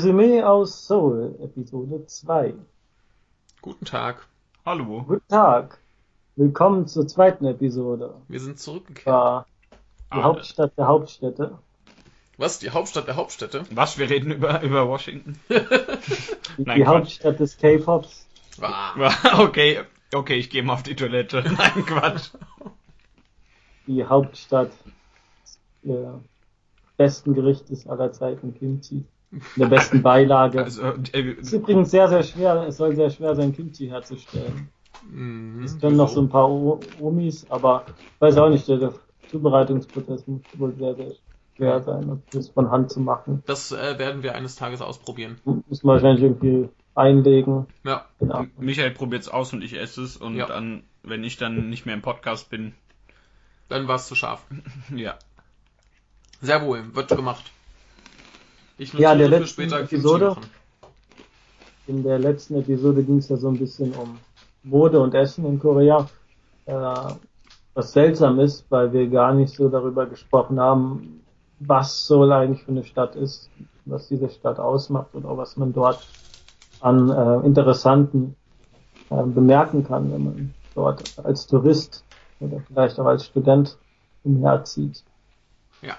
Resümee aus Seoul, Episode 2. Guten Tag. Hallo. Guten Tag. Willkommen zur zweiten Episode. Wir sind zurückgekehrt. War die Ah, Hauptstadt der Hauptstädte. Was? Die Hauptstadt der Hauptstädte? Was? Wir reden über, über Washington? Die, Nein, die. Hauptstadt des K-Pops. Ah, Okay, okay, ich gehe mal auf die Toilette. Nein, Quatsch. Die Hauptstadt der besten Gerichtes aller Zeiten, Kimchi. Der besten Beilage. Also, äh, Es ist übrigens sehr, sehr schwer, es soll sehr schwer sein, Kimchi herzustellen. mhm, Es können noch so ein paar O- Omis, aber ich weiß auch nicht, der, Zubereitungsprozess muss wohl sehr, sehr schwer sein, das von Hand zu machen. Das äh, werden wir eines Tages ausprobieren. Muss man wahrscheinlich irgendwie einlegen. Ja. Genau. Michael probiert's aus und ich esse es und Ja. dann, wenn ich dann nicht mehr im Podcast bin, Dann war es zu scharf. ja. Sehr wohl, wird gemacht. Ich Ja, in der letzten Episode-. In der letzten Episode ging es ja so ein bisschen um Mode und Essen in Korea. Äh, was seltsam ist, weil wir gar nicht so darüber gesprochen haben, was Seoul eigentlich für eine Stadt ist, was diese Stadt ausmacht oder was man dort an äh, Interessanten äh, bemerken kann, wenn man dort als Tourist oder vielleicht auch als Student umherzieht. Ja.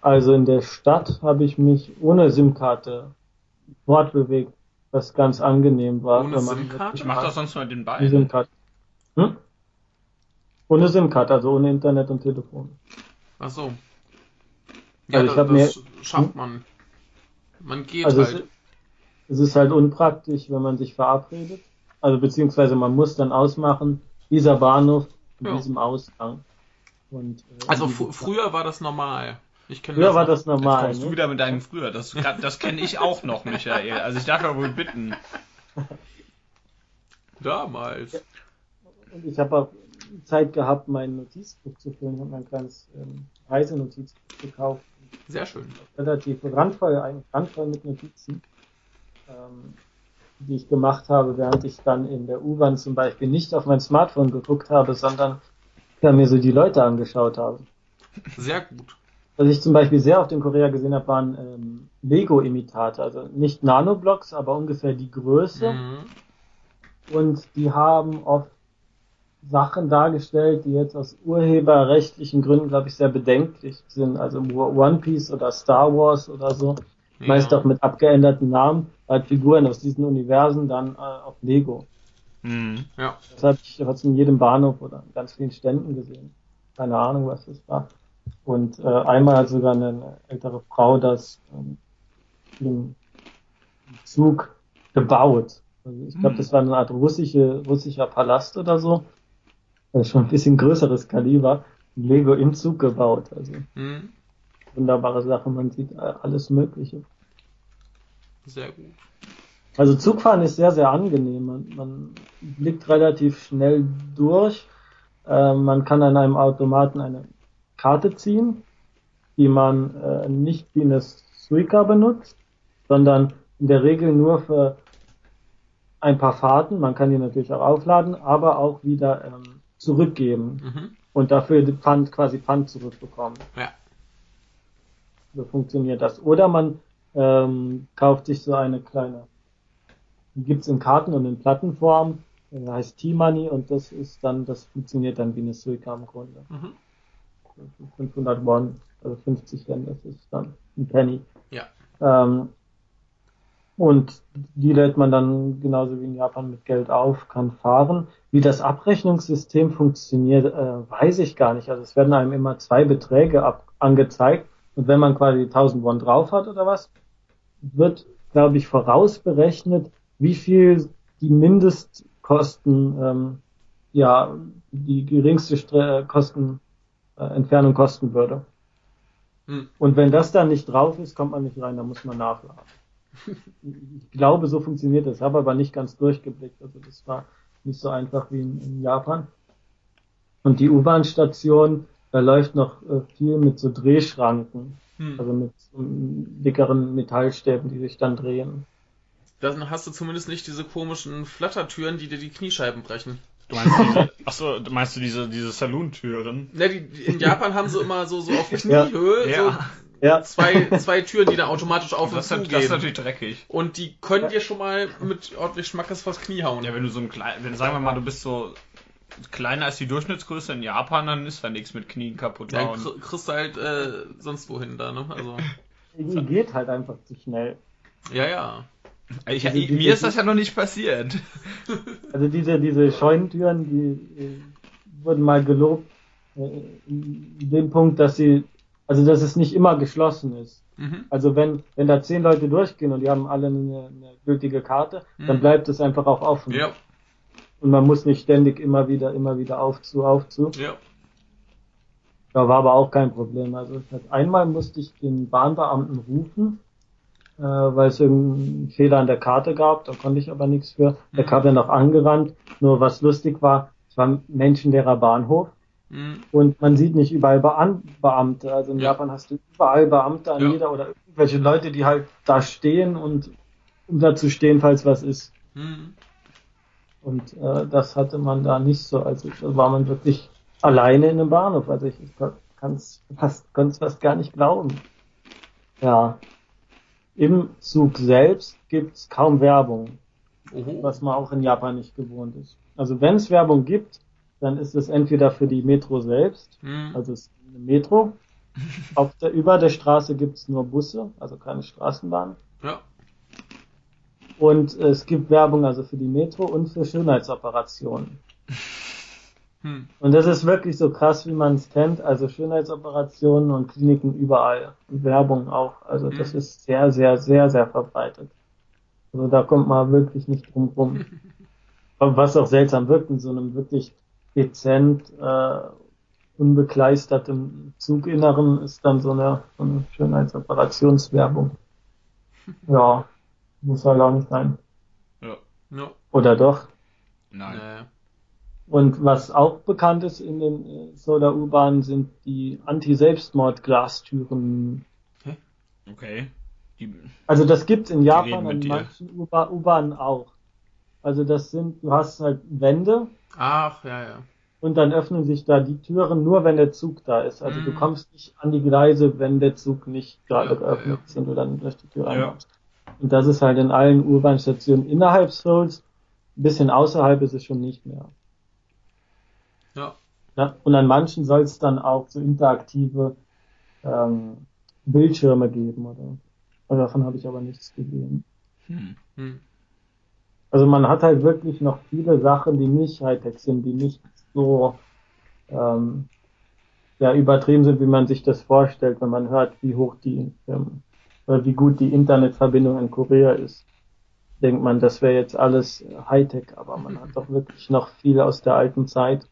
Also in der Stadt habe ich mich ohne SIM-Karte fortbewegt, was ganz angenehm war. Ohne SIM-Karte? Ich mache das sonst mal den Ohne Ball. SIM-Karte. Hm? Ohne SIM-Karte, also ohne Internet und Telefon. Ach so. Ja, Also ich das schafft man. Man geht Also es, halt. es ist halt unpraktisch, wenn man sich verabredet. Also beziehungsweise man muss dann ausmachen, dieser Bahnhof in Ja. diesem Ausgang. Und, äh, Also fr früher war das normal. Ich kenne früher war noch. das normal. Kommst du Ne? wieder mit deinem früher? Das, das kenne ich auch noch, Michael. Also ich darf ja wohl bitten. Damals. Und ich habe auch Zeit gehabt, mein Notizbuch zu füllen. Ich habe mir ein kleines ähm, Reisenotizbuch gekauft. Sehr schön. relativ randvoll, eigentlich randvoll mit Notizen, ähm, die ich gemacht habe, während ich dann in der U-Bahn zum Beispiel nicht auf mein Smartphone geguckt habe, sondern ja, mir so die Leute angeschaut habe. Sehr gut. Was ich zum Beispiel sehr oft in Korea gesehen habe, waren ähm, Lego-Imitate, also nicht Nanoblocks, aber ungefähr die Größe. Mhm. Und die haben oft Sachen dargestellt, die jetzt aus urheberrechtlichen Gründen, glaube ich, sehr bedenklich sind. Also One Piece oder Star Wars oder so. Meist Ja. auch mit abgeänderten Namen, halt Figuren aus diesen Universen dann äh, auf Lego. Hm. Ja. Das habe ich fast in jedem Bahnhof oder an ganz vielen Ständen gesehen. Keine Ahnung, was das war. Und äh, einmal hat sogar eine, ältere Frau das ähm, im Zug gebaut. Also ich glaube, Hm. das war eine Art russische, russischer Palast oder so. Das ist schon ein bisschen größeres Kaliber. Lego im Zug gebaut. Also Mhm. wunderbare Sache. Man sieht äh, alles Mögliche. Sehr gut. Also Zugfahren ist sehr, sehr angenehm. Man, man blickt relativ schnell durch. Äh, man kann an einem Automaten eine Karte ziehen, die man äh, nicht wie eine Suica benutzt, sondern in der Regel nur für ein paar Fahrten. Man kann die natürlich auch aufladen, aber auch wieder ähm, zurückgeben Mhm. und dafür die Pfand, quasi Pfand zurückbekommen. Ja. So funktioniert das. Oder man ähm, kauft sich so eine kleine, die gibt's in Karten und in Plattenform, äh, heißt T-Money und das ist dann, das funktioniert dann wie eine Suica im Grunde. Mhm. 500 Won, also 50 Yen, das ist dann ein Penny. Ja. Ähm, und die lädt man dann genauso wie in Japan mit Geld auf, kann fahren. Wie das Abrechnungssystem funktioniert, äh, weiß ich gar nicht. Also es werden einem immer zwei Beträge ab angezeigt und wenn man quasi 1000 Won drauf hat oder was, wird, glaube ich, vorausberechnet, wie viel die Mindestkosten, ähm, ja, die geringste Stre Kosten, äh, Entfernung kosten würde. Hm. Und wenn das dann nicht drauf ist, kommt man nicht rein, da muss man nachladen. Ich glaube, so funktioniert das, habe aber nicht ganz durchgeblickt. Also das war nicht so einfach wie in, in Japan. Und die U-Bahn-Station, da läuft noch äh, viel mit so Drehschranken, Hm. also mit ähm, dickeren Metallstäben, die sich dann drehen. Dann hast du zumindest nicht diese komischen Flattertüren, die dir die Kniescheiben brechen. Du meinst diese, achso, meinst du diese, diese Saloon-Türen? Ne, die, in Japan haben sie immer so, so auf Ja. Kniehöhe Ja. ja. zwei, zwei Türen, die dann automatisch auf und zu gehen. Das ist natürlich dreckig. Und die können dir schon mal mit ordentlich Schmackes vors Knie hauen. Ja, wenn du so ein klein, wenn sagen wir mal, du bist so kleiner als die Durchschnittsgröße in Japan, dann ist da nichts mit Knien kaputt ja, hauen. kriegst du halt äh, sonst wohin da, ne? Also. Die geht halt einfach zu schnell. Ja, ja. Ich, also ich, mir ist das ja noch nicht passiert. Also diese, diese Scheunentüren, die äh, wurden mal gelobt, äh, in dem Punkt, dass sie, also dass es nicht immer geschlossen ist. Mhm. Also wenn, wenn da zehn Leute durchgehen und die haben alle eine, eine gültige Karte, mhm. dann bleibt es einfach auch offen. Ja. Und man muss nicht ständig immer wieder, immer wieder auf zu, auf zu. Ja. Da war aber auch kein Problem. Also einmal musste ich den Bahnbeamten rufen, äh, weil es irgendeinen Fehler an der Karte gab, da konnte ich aber nichts für. Der mhm. kam dann noch angerannt. Nur was lustig war, es war ein menschenleerer Bahnhof mhm. und man sieht nicht überall Beamte. Also in ja. Japan hast du überall Beamte an ja. jeder oder irgendwelche Leute, die halt da stehen und um da zu stehen, falls was ist. Mhm. Und äh, das hatte man da nicht so. Also da war man wirklich alleine in einem Bahnhof. Also ich, ich kann es fast, fast gar nicht glauben. Ja. Im Zug selbst gibt's kaum Werbung, Oho. was man auch in Japan nicht gewohnt ist. Also wenn es Werbung gibt, dann ist es entweder für die Metro selbst, mhm. also es ist eine Metro. Auf der, über der Straße gibt's nur Busse, also keine Straßenbahn. Ja. Und es gibt Werbung also für die Metro und für Schönheitsoperationen. Hm. Und das ist wirklich so krass, wie man es kennt. Also Schönheitsoperationen und Kliniken überall. Und Werbung auch. Also das hm. ist sehr, sehr, sehr, sehr verbreitet. Also da kommt man wirklich nicht drum rum. Was auch seltsam wirkt in so einem wirklich dezent, äh, unbekleistertem Zuginneren ist dann so eine, so eine Schönheitsoperationswerbung. Ja, muss halt auch nicht sein. Ja. ja. Oder doch? Nein. Naja. Und was auch bekannt ist in den äh, Solar U-Bahnen sind die Anti-Selbstmord-Glastüren. Okay. Die, also das gibt's in Japan und manchen U-Bahnen auch. Also das sind, du hast halt Wände. Ach, ja, ja. Und dann öffnen sich da die Türen nur, wenn der Zug da ist. Also mm. du mhm. kommst nicht an die Gleise, wenn der Zug nicht gerade ja, geöffnet ist ja. und du dann durch die Tür reinkommst. Ja. Und das ist halt in allen U-Bahn-Stationen innerhalb Souls. Ein bisschen außerhalb ist es schon nicht mehr. Ja. ja und an manchen soll es dann auch so interaktive ähm, Bildschirme geben oder. Also davon habe ich aber nichts gesehen. Hm. Hm. Also man hat halt wirklich noch viele Sachen, die nicht Hightech sind, die nicht so ähm, ja, übertrieben sind, wie man sich das vorstellt, wenn man hört, wie hoch die ähm, oder wie gut die Internetverbindung in Korea ist. Denkt man, das wäre jetzt alles Hightech, aber man hat doch wirklich noch viel aus der alten Zeit.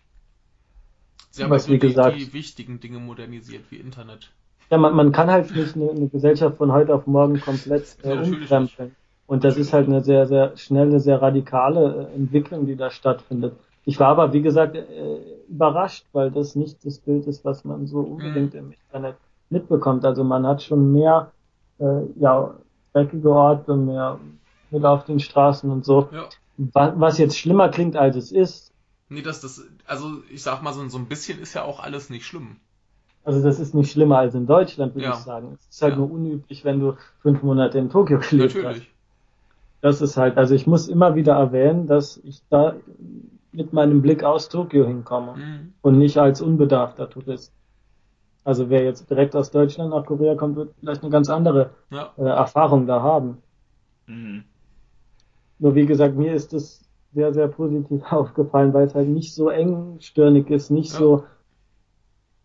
Sie haben was, wie die, gesagt, die wichtigen Dinge modernisiert, wie Internet. Ja, man, man kann halt nicht eine, eine Gesellschaft von heute auf morgen komplett äh, umkrempeln. Und das ist halt eine sehr, sehr schnelle, sehr radikale äh, Entwicklung, die da stattfindet. Ich war aber, wie gesagt, äh, überrascht, weil das nicht das Bild ist, was man so unbedingt mhm. im Internet mitbekommt. Also man hat schon mehr, äh, ja, dreckige Orte, mehr Müll auf den Straßen und so. Ja. Was jetzt schlimmer klingt, als es ist, Nee, das, das, also ich sag mal, so, so ein bisschen ist ja auch alles nicht schlimm. Also das ist nicht schlimmer als in Deutschland, würde ja. ich sagen. Es ist halt ja. nur unüblich, wenn du fünf Monate in Tokio gelebt Natürlich. hast. Das ist halt, also ich muss immer wieder erwähnen, dass ich da mit meinem Blick aus Tokio hinkomme mhm. und nicht als unbedarfter Tourist. Also wer jetzt direkt aus Deutschland nach Korea kommt, wird vielleicht eine ganz andere ja. äh, Erfahrung da haben. Mhm. Nur wie gesagt, mir ist es sehr, sehr positiv aufgefallen, weil es halt nicht so engstirnig ist, nicht ja. so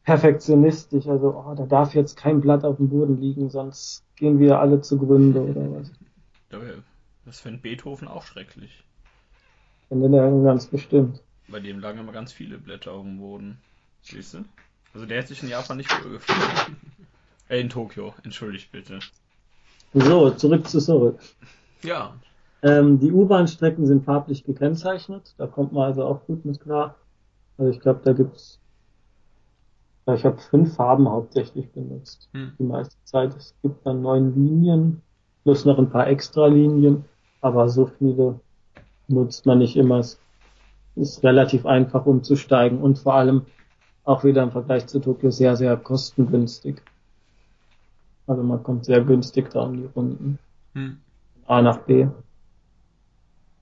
perfektionistisch. Also, oh, da darf jetzt kein Blatt auf dem Boden liegen, sonst gehen wir alle zugrunde oder was. Das fände Beethoven auch schrecklich. Finde der ganz bestimmt. Bei dem lagen immer ganz viele Blätter auf dem Boden. Siehst du? Also der hat sich in Japan nicht wohl gefühlt. äh, in Tokio, entschuldigt bitte. So, zurück zu zurück. Ja, ähm, die U-Bahn-Strecken sind farblich gekennzeichnet, da kommt man also auch gut mit klar. Also ich glaube, da gibt's, ja, ich habe fünf Farben hauptsächlich benutzt, hm. die meiste Zeit. Es gibt dann neun Linien, plus noch ein paar extra Linien, aber so viele nutzt man nicht immer. Es ist relativ einfach umzusteigen und vor allem auch wieder im Vergleich zu Tokio sehr, sehr kostengünstig. Also man kommt sehr günstig da um die Runden. Hm. A nach B.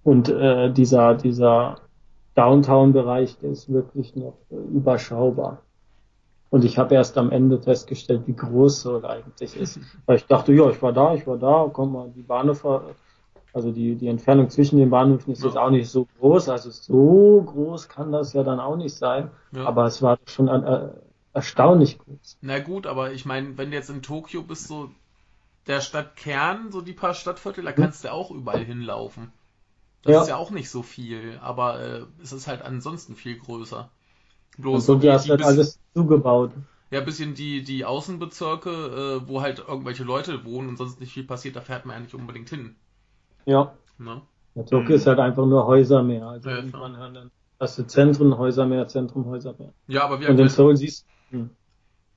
Und äh, dieser, dieser Downtown-Bereich, der ist wirklich noch äh, überschaubar. Und ich habe erst am Ende festgestellt, wie groß Seoul eigentlich ist. Weil ich dachte, ja, ich war da, ich war da, komm mal, die Bahnhöfe, also die, die Entfernung zwischen den Bahnhöfen ist Ja. jetzt auch nicht so groß. Also so groß kann das ja dann auch nicht sein. Ja. Aber es war schon äh, erstaunlich groß. Na gut, aber ich meine, wenn du jetzt in Tokio bist, so der Stadtkern, so die paar Stadtviertel, da kannst du auch überall hinlaufen. Das Ja. ist ja auch nicht so viel, aber äh, es ist halt ansonsten viel größer. Bloß so so die, hast die halt bisschen, alles zugebaut. ja, bisschen die, die Außenbezirke, äh, wo halt irgendwelche Leute wohnen und sonst nicht viel passiert, da fährt man ja nicht unbedingt hin. Ja. Ne? Ja, Tokio ist halt einfach nur Häusermeer. Also Ja, irgendwann hören dann hast du Zentren, Häusermeer, Zentrum, Häusermeer. Ja, aber wie, Und in Seoul siehst hm.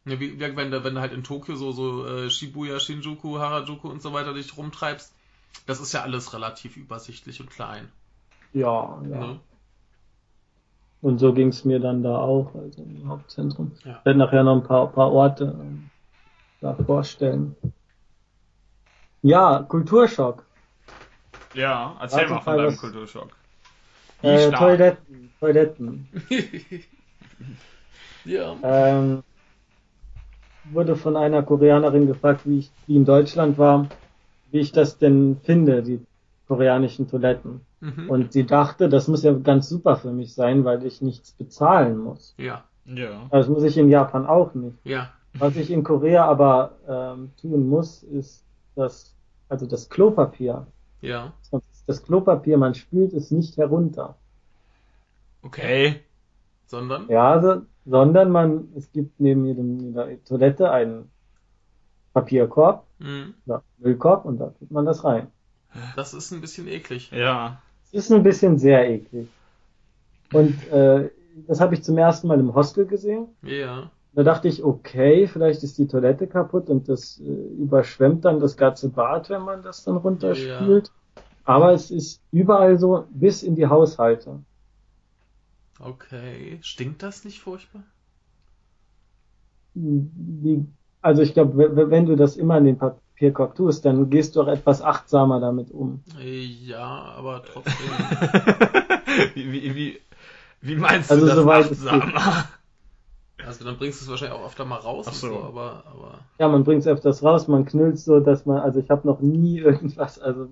ja, wie, wie wenn, du, wenn du halt in Tokio so, so äh, Shibuya, Shinjuku, Harajuku und so weiter dich rumtreibst, das ist ja alles relativ übersichtlich und klein. ja, ja. Ne? Und so ging es mir dann da auch, also im Hauptzentrum. Ja. Ich werde nachher noch ein paar, paar Orte ähm, da vorstellen. Ja, Kulturschock. Ja, erzähl Warte, mal von deinem was- Kulturschock. Wie Äh? Toiletten, Toiletten. ja. Ähm, wurde von einer Koreanerin gefragt, wie ich wie in Deutschland war, wie ich das denn finde, die koreanischen Toiletten. Mhm. Und sie dachte, das muss ja ganz super für mich sein, weil ich nichts bezahlen muss. ja. Ja. Das muss ich in Japan auch nicht. Ja. Was ich in Korea aber ähm, tun muss, ist das, also das Klopapier. Ja. Das Klopapier, man spült es nicht herunter. Okay. Sondern? Ja, also, sondern man, es gibt neben jedem, jeder Toilette einen Papierkorb Mhm. Müllkorb und da tut man das rein. Das ist ein bisschen eklig. Ja. Es ist ein bisschen sehr eklig. Und äh, das habe ich zum ersten Mal im Hostel gesehen. Ja. Da dachte ich, okay, vielleicht ist die Toilette kaputt und das äh, überschwemmt dann das ganze Bad, wenn man das dann runterspült. Aber es ist überall so, bis in die Haushalte. Okay. Stinkt das nicht furchtbar? Die, also ich glaube, wenn du das immer in den Papierkorb tust, dann gehst du auch etwas achtsamer damit um. Ja, aber trotzdem. wie, wie, wie, wie meinst Also du das achtsamer? Also dann bringst du es wahrscheinlich auch öfter mal raus Ach so. und so, aber, aber. Ja, man bringt es öfters raus, man knüllt so, dass man, also ich habe noch nie irgendwas, also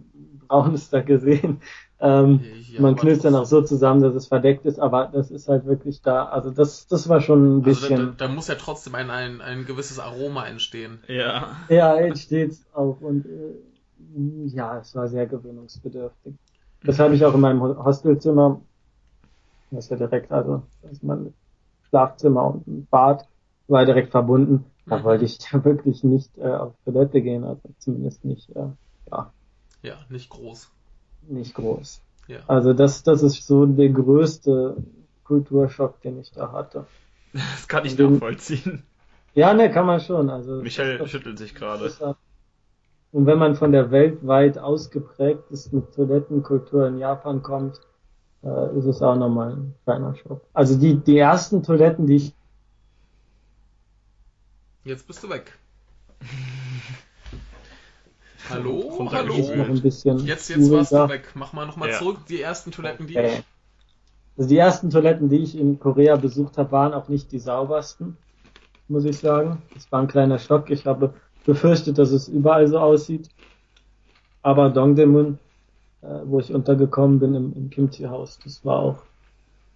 Braunes da gesehen. Ähm, Ja, man knüllt dann auch so zusammen, dass es verdeckt ist, aber das ist halt wirklich da. Also das, das war schon ein Also da, bisschen. da, da muss ja trotzdem ein, ein, ein gewisses Aroma entstehen. Ja. Ja, jetzt steht's auch und äh, ja, es war sehr gewöhnungsbedürftig. Das habe ich auch in meinem Ho- Hostelzimmer, das ist ja direkt, also das ist mein Schlafzimmer und ein Bad, war direkt verbunden. Da Mhm. wollte ich ja wirklich nicht äh, auf Toilette gehen, also zumindest nicht, äh, ja, Ja, nicht groß. Nicht groß. Ja. Also das, das ist so der größte Kulturschock, den ich da hatte. Das kann ich Und- nachvollziehen. Ja, ne, kann man schon. Also Michael das- schüttelt sich gerade. Und wenn man von der weltweit ausgeprägtesten Toilettenkultur in Japan kommt, äh, ist es auch nochmal ein kleiner Schock. Also die, die ersten Toiletten, die ich, Jetzt bist du weg. hallo, Runter hallo. ist noch ein bisschen Jetzt, jetzt warst du weg. Mach mal nochmal Ja. zurück. Die ersten Toiletten, die Okay. Also die ersten Toiletten, die ich in Korea besucht habe, waren auch nicht die saubersten, muss ich sagen. Es war ein kleiner Schock. Ich habe befürchtet, dass es überall so aussieht. Aber Dongdaemun, äh, wo ich untergekommen bin im, im Kimchi-Haus, das war auch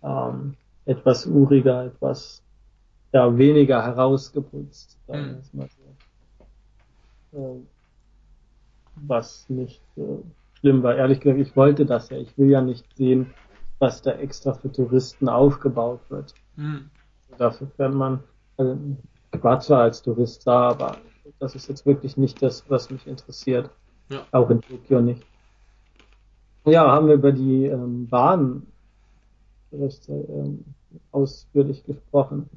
ähm, etwas uriger, etwas ja, weniger herausgeputzt. sagen wir Hm. es mal so. Äh, was nicht äh, schlimm war. Ehrlich gesagt, ich wollte das ja. Ich will ja nicht sehen, was da extra für Touristen aufgebaut wird. Hm. Dafür fährt man, also ich war zwar als Tourist da, aber das ist jetzt wirklich nicht das, was mich interessiert. Ja. Auch in Tokio nicht. Ja, haben wir über die ähm, Bahn recht ähm, ausführlich gesprochen.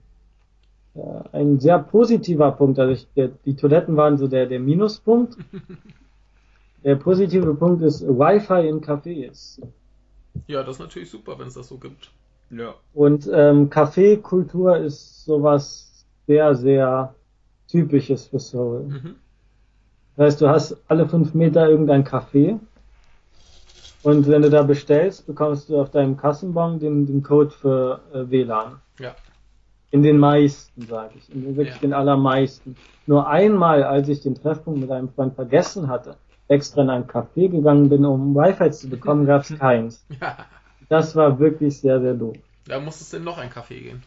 Äh, ein sehr positiver Punkt, also ich, der, die Toiletten waren so der, der Minuspunkt. Der positive Punkt ist Wi-Fi in Cafés. Ja, das ist natürlich super, wenn es das so gibt. Ja. Und ähm, Kaffeekultur ist sowas sehr, sehr typisches für Seoul. Mhm. Das heißt, du hast alle fünf Meter irgendein Café. Und wenn du da bestellst, bekommst du auf deinem Kassenbon den, den Code für äh, WLAN. Ja. In den meisten, sage ich. In den, wirklich Ja. den allermeisten. Nur einmal, als ich den Treffpunkt mit einem Freund vergessen hatte, extra in ein Café gegangen bin, um Wi-Fi zu bekommen, gab es keins. Ja. Das war wirklich sehr, sehr doof. Da muss es denn noch ein Kaffee gehen.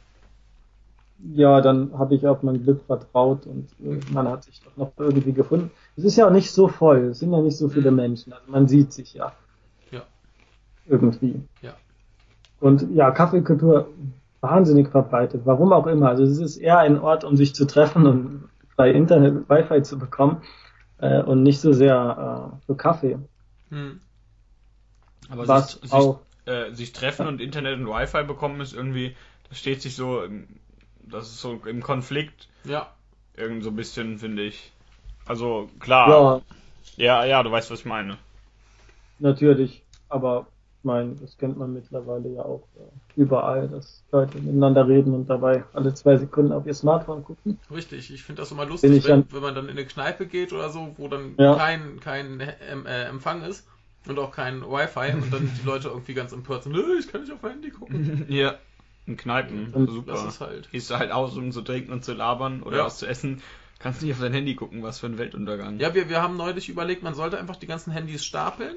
Ja, dann habe ich auf mein Glück vertraut und äh, man hat sich doch noch irgendwie gefunden. Es ist ja auch nicht so voll, es sind ja nicht so viele Mhm. Menschen, also man sieht sich ja. Ja. Irgendwie. Ja. Und ja, Kaffeekultur wahnsinnig verbreitet, warum auch immer. Also es ist eher ein Ort, um sich zu treffen und bei Internet Wi-Fi zu bekommen äh, und nicht so sehr äh, für Kaffee. Hm. Aber Was sich, sich, auch äh, sich treffen und Internet und Wi-Fi bekommen ist irgendwie, das steht sich so, im- das ist so im Konflikt Ja. irgend so ein bisschen, finde ich. Also klar, ja, ja, ja, du weißt, was ich meine. natürlich, aber ich meine, das kennt man mittlerweile ja auch äh, überall, dass Leute miteinander reden und dabei alle zwei Sekunden auf ihr Smartphone gucken. Richtig, ich finde das immer lustig, ich wenn, an- wenn man dann in eine Kneipe geht oder so, wo dann Ja. kein, kein ähm, äh, Empfang ist und auch kein Wi-Fi und dann die Leute irgendwie ganz empört sind, "Nö, ich kann nicht auf mein Handy gucken. Ja. In Kneipen, Und super. Das ist halt. Gehst du halt aus, um zu trinken und zu labern oder Ja. was zu essen, kannst nicht auf dein Handy gucken, was für ein Weltuntergang. Ja, wir, wir haben neulich überlegt, man sollte einfach die ganzen Handys stapeln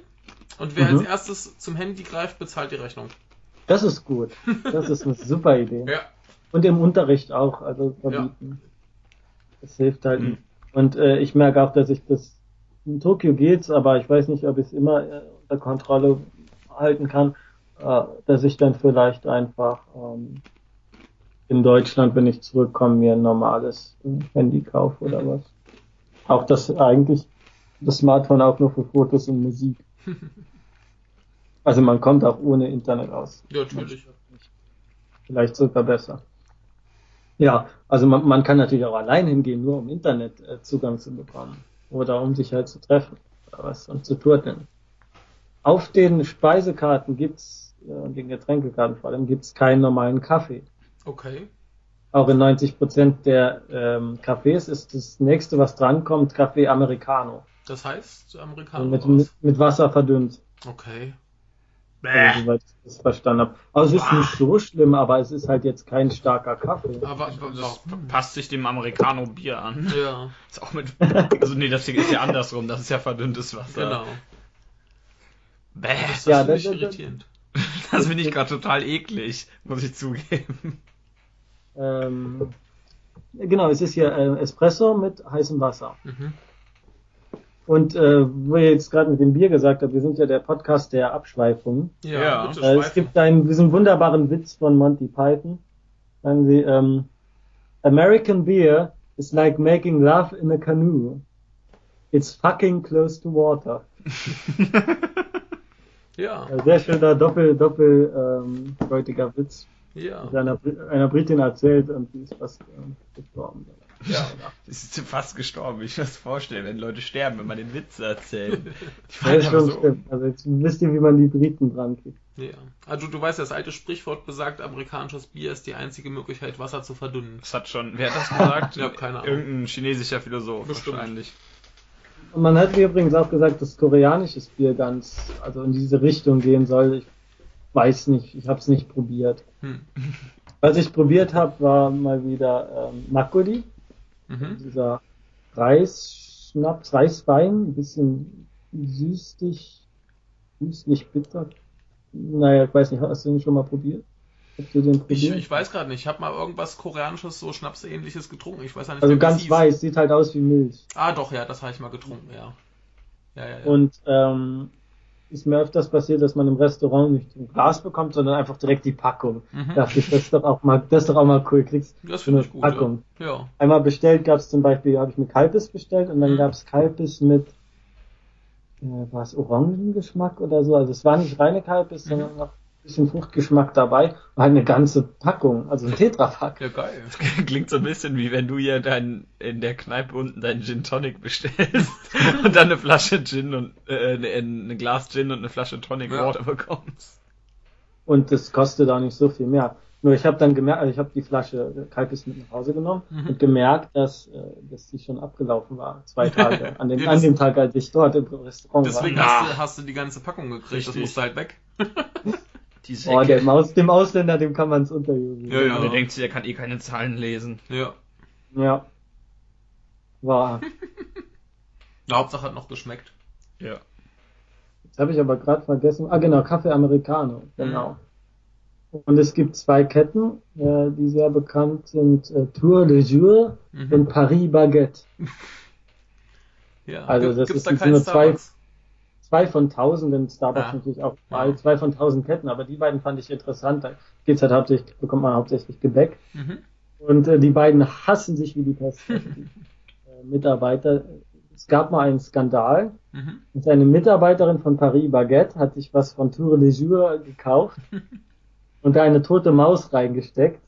und wer Mhm. als erstes zum Handy greift, bezahlt die Rechnung. Das ist gut. Das ist eine super Idee. Ja. Und im Unterricht auch, also verbieten. Das hilft halt. Mhm. Und äh, ich merke auch, dass ich das in Tokio geht's, aber ich weiß nicht, ob ich es immer äh, unter Kontrolle halten kann, äh, dass ich dann vielleicht einfach ähm, in Deutschland, wenn ich zurückkomme, mir ein normales Handy kaufe oder was. Auch das eigentlich das Smartphone auch nur für Fotos und Musik. Also man kommt auch ohne Internet aus. Ja, natürlich. Vielleicht sogar besser. Ja, also man, man kann natürlich auch allein hingehen, nur um Internetzugang äh, zu bekommen. Oder um sich halt zu treffen oder was und zu turteln. Auf den Speisekarten gibt's, äh, und den Getränkekarten vor allem, gibt's keinen normalen Kaffee. Okay. Auch in 90 Prozent der ähm, Cafés ist das nächste, was drankommt, Kaffee Americano. Das heißt, Also Amerikaner. mit, raus. mit, mit Wasser verdünnt. Okay. Also, soweit ich das verstanden habe. Also es ist nicht so schlimm, aber es ist halt jetzt kein starker Kaffee. Aber, Das passt sich dem Americano Bier an. ja, Ist auch mit. Also nee, das hier ist ja andersrum, das ist ja verdünntes Wasser. genau. Bäh, Das, das Ja, finde das- das- irritierend. das finde ich gerade total eklig, muss ich zugeben. Ähm, genau, es ist hier äh, Espresso mit heißem Wasser. Mhm. Und äh, wo ihr jetzt gerade mit dem Bier gesagt habt, wir sind ja der Podcast der Abschweifungen. Ja, Ja. bitte Äh, es gibt einen, diesen wunderbaren Witz von Monty Python. Sagen sie, ähm, American beer is like making love in a canoe. It's fucking close to water. Ja, sehr schöner Doppel, Doppel, ähm, deutiger Witz. ja. Einer, einer Britin erzählt und die ist fast ähm, gestorben. Ja. Sie ist fast gestorben. Ich kann mir das vorstellen, wenn Leute sterben, wenn man den Witz erzählt. Die ist einfach schon so. Also jetzt wisst ihr, wie man die Briten dran kriegt. ja. Also du weißt, das alte Sprichwort besagt, amerikanisches Bier ist die einzige Möglichkeit, Wasser zu verdünnen. Das hat schon, wer hat das gesagt? Ja, keine Ahnung. Irgendein chinesischer Philosoph Bestimmt. wahrscheinlich. Und man hat mir übrigens auch gesagt, dass koreanisches Bier ganz, also in diese Richtung gehen soll. Ich weiß nicht, ich habe es nicht probiert. Hm. Was ich probiert habe, war mal wieder ähm, Makgeolli, Mhm. dieser Reisschnaps, Reiswein, ein bisschen süßlich, süßlich bitter. Naja, ich weiß nicht, hast du den schon mal probiert? Habt ihr den Ich, probiert? ich weiß gerade nicht, ich habe mal irgendwas koreanisches, so Schnapsähnliches getrunken. Ich weiß ja nicht, also ganz weiß, sieht halt aus wie Milch. Ah, doch, ja, das habe ich mal getrunken, ja. Ja, ja, ja. Und ähm, ist mir öfters passiert, dass man im Restaurant nicht ein Glas bekommt, sondern einfach direkt die Packung. Mhm. Dachte ich, das ist doch auch mal, das ist doch auch mal cool. Kriegst das finde eine ich gut. Packung. Ja. ja. Einmal bestellt gab es zum Beispiel, habe ich mir Kalbis bestellt und dann Mhm. gab es Kalbis mit äh, war es Orangengeschmack oder so. Also es war nicht reine Kalbis, Mhm. sondern noch bisschen Fruchtgeschmack dabei. War halt eine ganze Packung, also ein Tetrapack. Ja, geil. Klingt so ein bisschen wie wenn du hier dein, in der Kneipe unten deinen Gin Tonic bestellst und dann eine Flasche Gin und äh, eine, eine Glas Gin und eine Flasche Tonic Ja. Water bekommst. Und das kostet auch nicht so viel mehr. Nur ich habe dann gemerkt, also ich habe die Flasche Kalkis mit nach Hause genommen Mhm. und gemerkt, dass, äh, dass die schon abgelaufen war. Zwei Tage. An dem, Ja, an das- dem Tag, als ich dort im Restaurant Deswegen war. hast du, hast du die ganze Packung gekriegt, das Richtig. musste halt weg. Die Oh, Säcke. dem, Aus, dem Ausländer, dem kann man es unterjubeln. Ja, ja. Der denkt sich, er kann eh keine Zahlen lesen. Ja. Ja. War. Die Hauptsache hat noch geschmeckt. Ja. Jetzt habe ich aber gerade vergessen. Ah, genau, Kaffee Americano. Genau. Und es gibt zwei Ketten, äh, die sehr bekannt sind. Äh, Tour de Jour Mhm. und Paris Baguette. Ja. Also das Gibt's ist da sind nur zwei- Starbucks? Zwei von tausenden, Starbucks Ah. natürlich auch Ja. zwei, von tausend Ketten, aber die beiden fand ich interessant. Da geht's halt hauptsächlich, bekommt man hauptsächlich Gebäck. Mhm. Und äh, die beiden hassen sich wie die Pest. Die, äh, Mitarbeiter. Es gab mal einen Skandal. Mhm. Und eine Mitarbeiterin von Paris Baguette hat sich was von Tour de Jour gekauft und da eine tote Maus reingesteckt,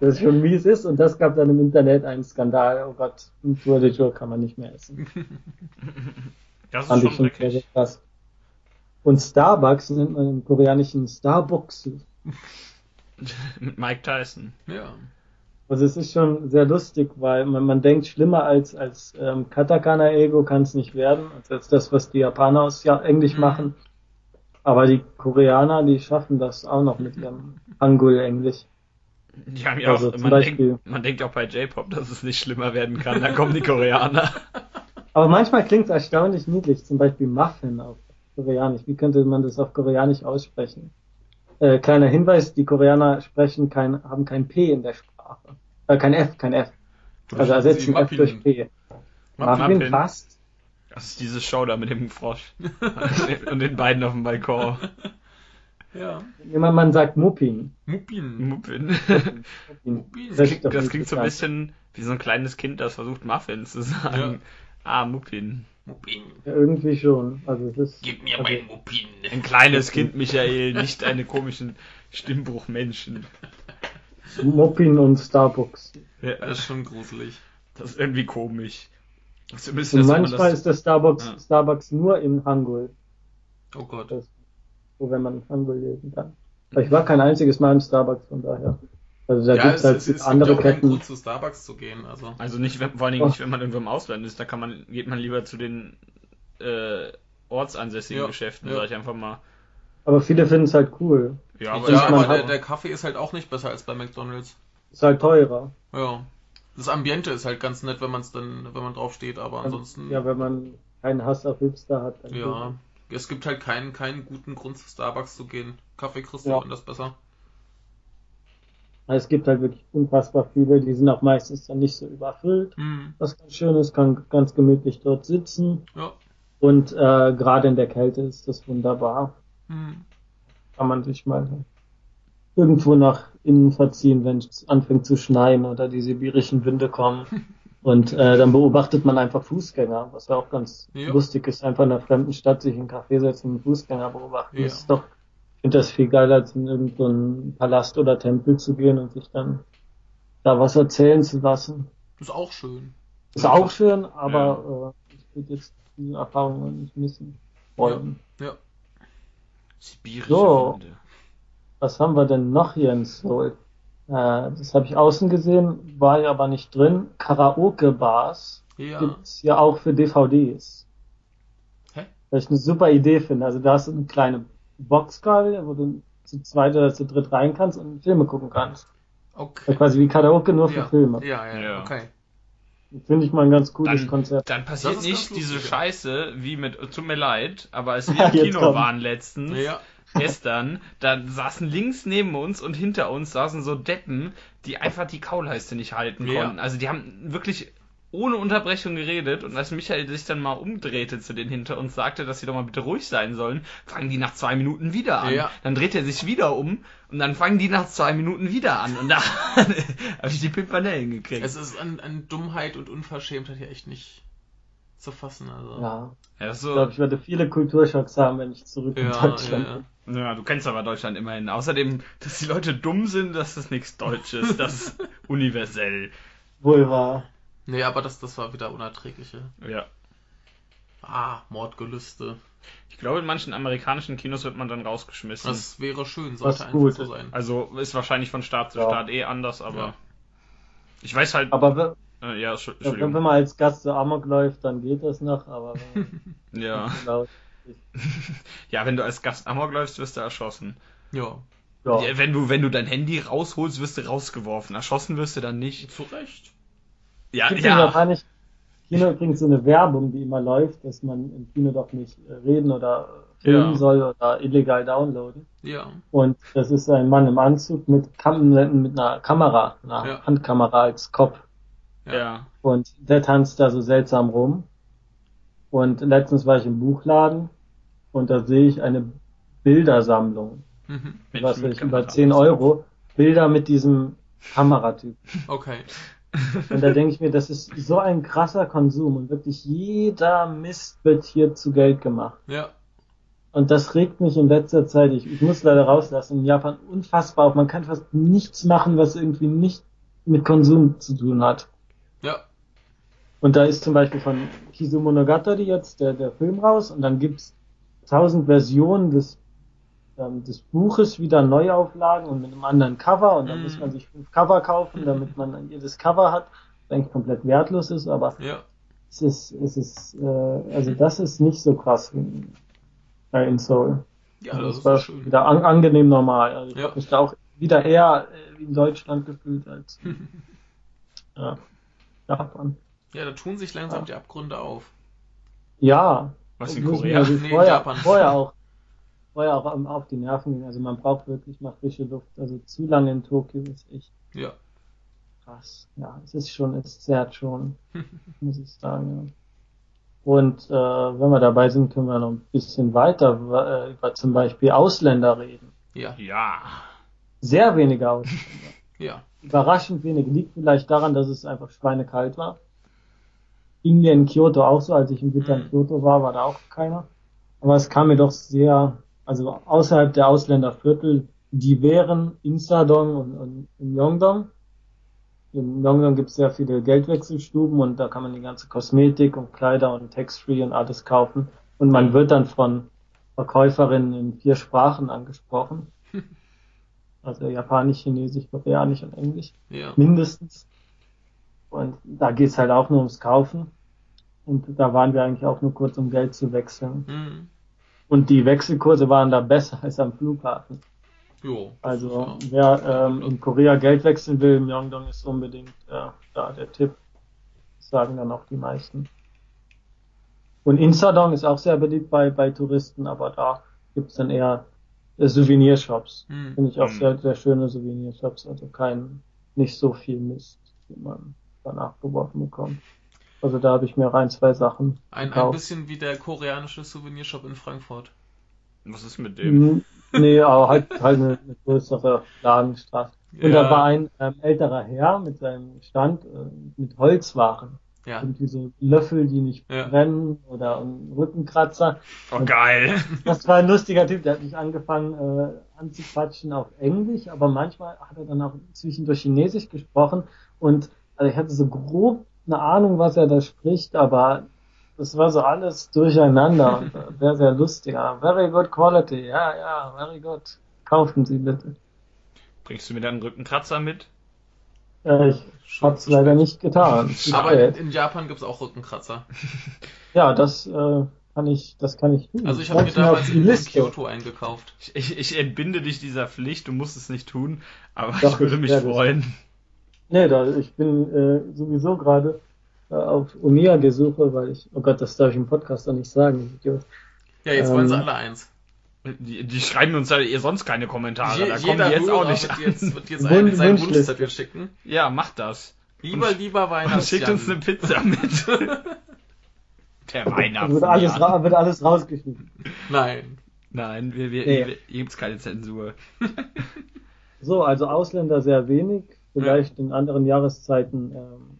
das schon mies ist. Und das gab dann im Internet einen Skandal. Oh Gott, Tour de Jour kann man nicht mehr essen. Das ist Fand ich schon sehr, sehr krass. Und Starbucks nennt man im koreanischen Starbucks. Mit Mike Tyson. Ja. Also es ist schon sehr lustig, weil man, man denkt, schlimmer als, als ähm, Katakana-Ego kann es nicht werden, als, als das, was die Japaner aus ja, Englisch Mhm. machen. Aber die Koreaner, die schaffen das auch noch mit ihrem Hangul-Englisch. Die haben ja Also auch, zum man, Beispiel- denkt, man denkt auch bei J-Pop, dass es nicht schlimmer werden kann. Da kommen die Koreaner. Aber manchmal klingt es erstaunlich niedlich, zum Beispiel Muffin auf Koreanisch. Wie könnte man das auf Koreanisch aussprechen? Äh, kleiner Hinweis, die Koreaner sprechen kein, haben kein P in der Sprache. Äh, kein F, kein F. Also ersetzen F durch P. Muffin. Muffin Muffin. passt. Das ist diese Show da mit dem Frosch. Und den beiden auf dem Balkon. Ja. Immer man sagt Muppin. Muppin. Muppin. Muppin. Muppin. Das Das klingt, das klingt so ein bisschen wie so ein kleines Kind, das versucht Muffins zu sagen. Ah, Muppin. Muppin. Ja, irgendwie schon. Also es ist, Gib mir also, mein Muppin. Ein kleines Kind, Michael, nicht eine komischen Stimmbruchmenschen. Muppin und Starbucks. Ja, Das ist schon gruselig. das ist irgendwie komisch. Das ist ein bisschen, Und manchmal das, ist das Starbucks, Ja. Starbucks nur in Hangul, Oh Gott. das, wo wenn man Hangul lesen kann. Aber ich war kein einziges Mal im Starbucks, von daher. Also da ja, gibt's es, halt es, es andere gibt ja Ketten. Grund zu Starbucks zu gehen. Also. Also nicht, vor allen Dingen nicht, wenn man irgendwo im Ausland ist, da kann man, geht man lieber zu den äh, ortsansässigen Ja, Geschäften, ja. sag ich einfach mal. Aber viele finden es halt cool. Ja, aber Ja, aber der, der Kaffee ist halt auch nicht besser als bei McDonalds. Ist halt teurer. Ja. Das Ambiente ist halt ganz nett, wenn man es dann, wenn man drauf steht, aber ansonsten. Ja, wenn man keinen Hass auf Hipster hat, dann Ja, es gibt halt keinen, keinen guten Grund zu Starbucks zu gehen. Kaffee kriegst du Ja. anders besser. Also Es gibt halt wirklich unfassbar viele, die sind auch meistens dann nicht so überfüllt. Hm. Was ganz schön ist, kann ganz gemütlich dort sitzen. Ja. Und äh, gerade in der Kälte ist das wunderbar. Hm. Kann man sich mal irgendwo nach innen verziehen, wenn es anfängt zu schneien oder die sibirischen Winde kommen. Und äh, dann beobachtet man einfach Fußgänger, was ja auch ganz Ja. lustig ist, einfach in einer fremden Stadt sich in einen Café setzen und Fußgänger beobachten. Ja. Das ist doch, finde das viel geiler, als in irgendeinen Palast oder Tempel zu gehen und sich dann da was erzählen zu lassen. Ist auch schön. Ist auch schön, aber äh, ich würde jetzt diese Erfahrungen nicht missen wollen. Ja. Sibirische So. Winde. Was haben wir denn noch hier in Seoul? Äh, das habe ich außen gesehen, war ja aber nicht drin. Karaoke-Bars Ja. gibt's ja auch für DVDs. Hä? Was ich eine super Idee finde. Also da hast du eine kleine Boxkarte, wo du zu zweit oder zu dritt rein kannst und Filme gucken kannst. Okay. Ja, quasi wie Karaoke nur für Ja. Filme. Ja, ja, Ja. okay. Finde ich mal ein ganz cooles Dann- Konzept. Dann passiert nicht diese. Scheiße wie mit, tut mir leid, aber als wir im Kino komm. waren letztens, Ja. gestern, dann saßen links neben uns und hinter uns saßen so Deppen, die einfach die Kaulleiste nicht halten Ja. konnten. Also die haben wirklich ohne Unterbrechung geredet und als Michael sich dann mal umdrehte zu den hinter uns, sagte, dass sie doch mal bitte ruhig sein sollen, fangen die nach zwei Minuten wieder an. Ja. Dann dreht er sich wieder um und dann fangen die nach zwei Minuten wieder an und da habe ich die Pimpanellen gekriegt. Es ist an, an Dummheit und Unverschämtheit hier echt nicht zu fassen. Also. Ja, ja, das ist ich so, glaube, ich werde viele Kulturschocks haben, wenn ich zurück in Ja, Deutschland ja, bin. ja. Ja, du kennst aber Deutschland immerhin. Außerdem, dass die Leute dumm sind, das ist nichts Deutsches. Das ist universell. Wohl wahr. Nee, aber das, das war wieder unerträgliche. Ja. Ah, Mordgelüste. Ich glaube, in manchen amerikanischen Kinos wird man dann rausgeschmissen. Das wäre schön, sollte einfach gut so sein. also ist wahrscheinlich von Staat zu Ja. Staat eh anders, aber Ja. ich weiß halt. Aber wenn, äh, ja, Entschuldigung. wenn wenn man als Gast so Amok läuft, dann geht das noch, aber Ja. ja, wenn du als Gast Amok läufst, wirst du erschossen. Ja, ja. Ja, wenn du wenn du dein Handy rausholst, wirst du rausgeworfen. Erschossen wirst du dann nicht. zu Recht. Ja, Gibt im ja. japanischen Kino übrigens so eine Werbung, die immer läuft, dass man im Kino doch nicht äh, reden oder filmen Ja. soll oder illegal downloaden. Ja. Und das ist ein Mann im Anzug mit, Kam mit einer Kamera, einer Ja. Handkamera als Kopf. Ja. Und der tanzt da so seltsam rum. Und letztens war ich im Buchladen und da sehe ich eine Bildersammlung. Mhm. Was mit ich über Kamera. 10 Euro. Bilder mit diesem Kameratyp. Okay. Und da denke ich mir, das ist so ein krasser Konsum und wirklich jeder Mist wird hier zu Geld gemacht. Ja. Und das regt mich in letzter Zeit, ich, ich muss leider rauslassen, in Japan unfassbar auf. Man kann fast nichts machen, was irgendwie nicht mit Konsum zu tun hat. Ja. Und da ist zum Beispiel von Kizumonogatari jetzt der, der Film raus und dann gibt's tausend Versionen des, ähm, des Buches wieder Neuauflagen und mit einem anderen Cover und dann Mhm. muss man sich fünf Cover kaufen, damit man jedes Cover hat, was eigentlich komplett wertlos ist, aber Ja. es ist, es ist, äh, also das ist nicht so krass wie In Soul. Ja, Also das es ist war schön. wieder an, angenehm normal. Also ich Ja. habe mich da auch wieder eher äh, wie in Deutschland gefühlt als ja, Japan. Ja, da tun sich langsam Ja. die Abgründe auf. Ja, Was in Korea? also Nee, vorher, Japan. vorher auch vorher auch ähm, auf die Nerven gehen. Also man braucht wirklich mal frische Luft. Also zu lange in Tokio ist echt Ja. krass. Ja, es ist schon, es zerrt schon, muss ich sagen. Ja. Und äh, wenn wir dabei sind, können wir noch ein bisschen weiter äh, über zum Beispiel Ausländer reden. Ja. Ja. Sehr wenige Ausländer. Ja. Überraschend wenig. Liegt vielleicht daran, dass es einfach schweinekalt war. Ging mir in Kyoto auch so, als ich im Winter in Mhm. Kyoto war, war da auch keiner. Aber es kam mir doch sehr, also außerhalb der Ausländerviertel, die wären in Sadong und, und in Yongdong. In Yongdong gibt es sehr viele Geldwechselstuben und da kann man die ganze Kosmetik und Kleider und Tax-Free und alles kaufen. Und man wird dann von Verkäuferinnen in vier Sprachen angesprochen. Also Japanisch, Chinesisch, Koreanisch und Englisch Ja. mindestens. Und da geht's halt auch nur ums Kaufen. Und da waren wir eigentlich auch nur kurz, um Geld zu wechseln. Mhm. Und die Wechselkurse waren da besser als am Flughafen. Jo. Also ist ja- wer ähm, in Korea Geld wechseln will, Myeongdong ist unbedingt äh, da der Tipp. Das sagen dann auch die meisten. Und Insadong ist auch sehr beliebt bei, bei Touristen, aber da gibt's dann eher äh, Souvenirshops. Mhm. Finde ich auch Mhm. sehr, sehr schöne Souvenirshops, also kein, nicht so viel Mist, wie man danach geworfen bekommt. Also da habe ich mir ein, zwei Sachen Ein, ein bisschen wie der koreanische Souvenirshop in Frankfurt. Was ist mit dem? Mhm. Nee, aber halt, halt eine, eine größere Ladenstraße. Und Ja. da war ein ähm, älterer Herr mit seinem Stand äh, mit Holzwaren. Ja. Irgendwie so Löffel, die nicht Ja. brennen oder Rückenkratzer. Oh, geil. Das war ein lustiger Typ, der hat mich angefangen äh, anzuquatschen auf Englisch, aber manchmal hat er dann auch zwischendurch Chinesisch gesprochen und also ich hatte so grob eine Ahnung, was er da spricht, aber das war so alles durcheinander und sehr, sehr lustig. Very good quality, ja, ja, very good. Kaufen Sie bitte. Bringst du mir dann einen Rückenkratzer mit? Äh, ich Schon hab's leider spät. nicht getan. Aber in, in Japan gibt's auch Rückenkratzer. Ja, das äh, kann ich, das kann ich tun. Also ich habe mir damals in, Liste. Kyoto eingekauft. Ich, ich, ich entbinde dich dieser Pflicht, du musst es nicht tun, aber Doch, ich würde ich mich es. freuen. Nee, da, ich bin äh, sowieso gerade äh, auf Omiyage-Suche, weil ich, oh Gott, das darf ich im Podcast doch nicht sagen, ich Idiot. Ja, jetzt Ähm, wollen sie alle eins. Die, die schreiben uns ja ihr sonst keine Kommentare, Je, da kommen jeder die jetzt auch nicht wird an. jetzt, wird jetzt einen, seinen. Wunschzettel schicken. Ja, macht das. Lieber, Und- lieber Und Weihnachtsmann. schickt uns eine Pizza mit. Der Da Weihnachtsmann. wird alles, ra wird alles rausgeschnitten. Nein. Nein, wir, wir, Nee. wir, hier gibt's keine Zensur. So, also Ausländer sehr wenig, vielleicht in anderen Jahreszeiten ähm,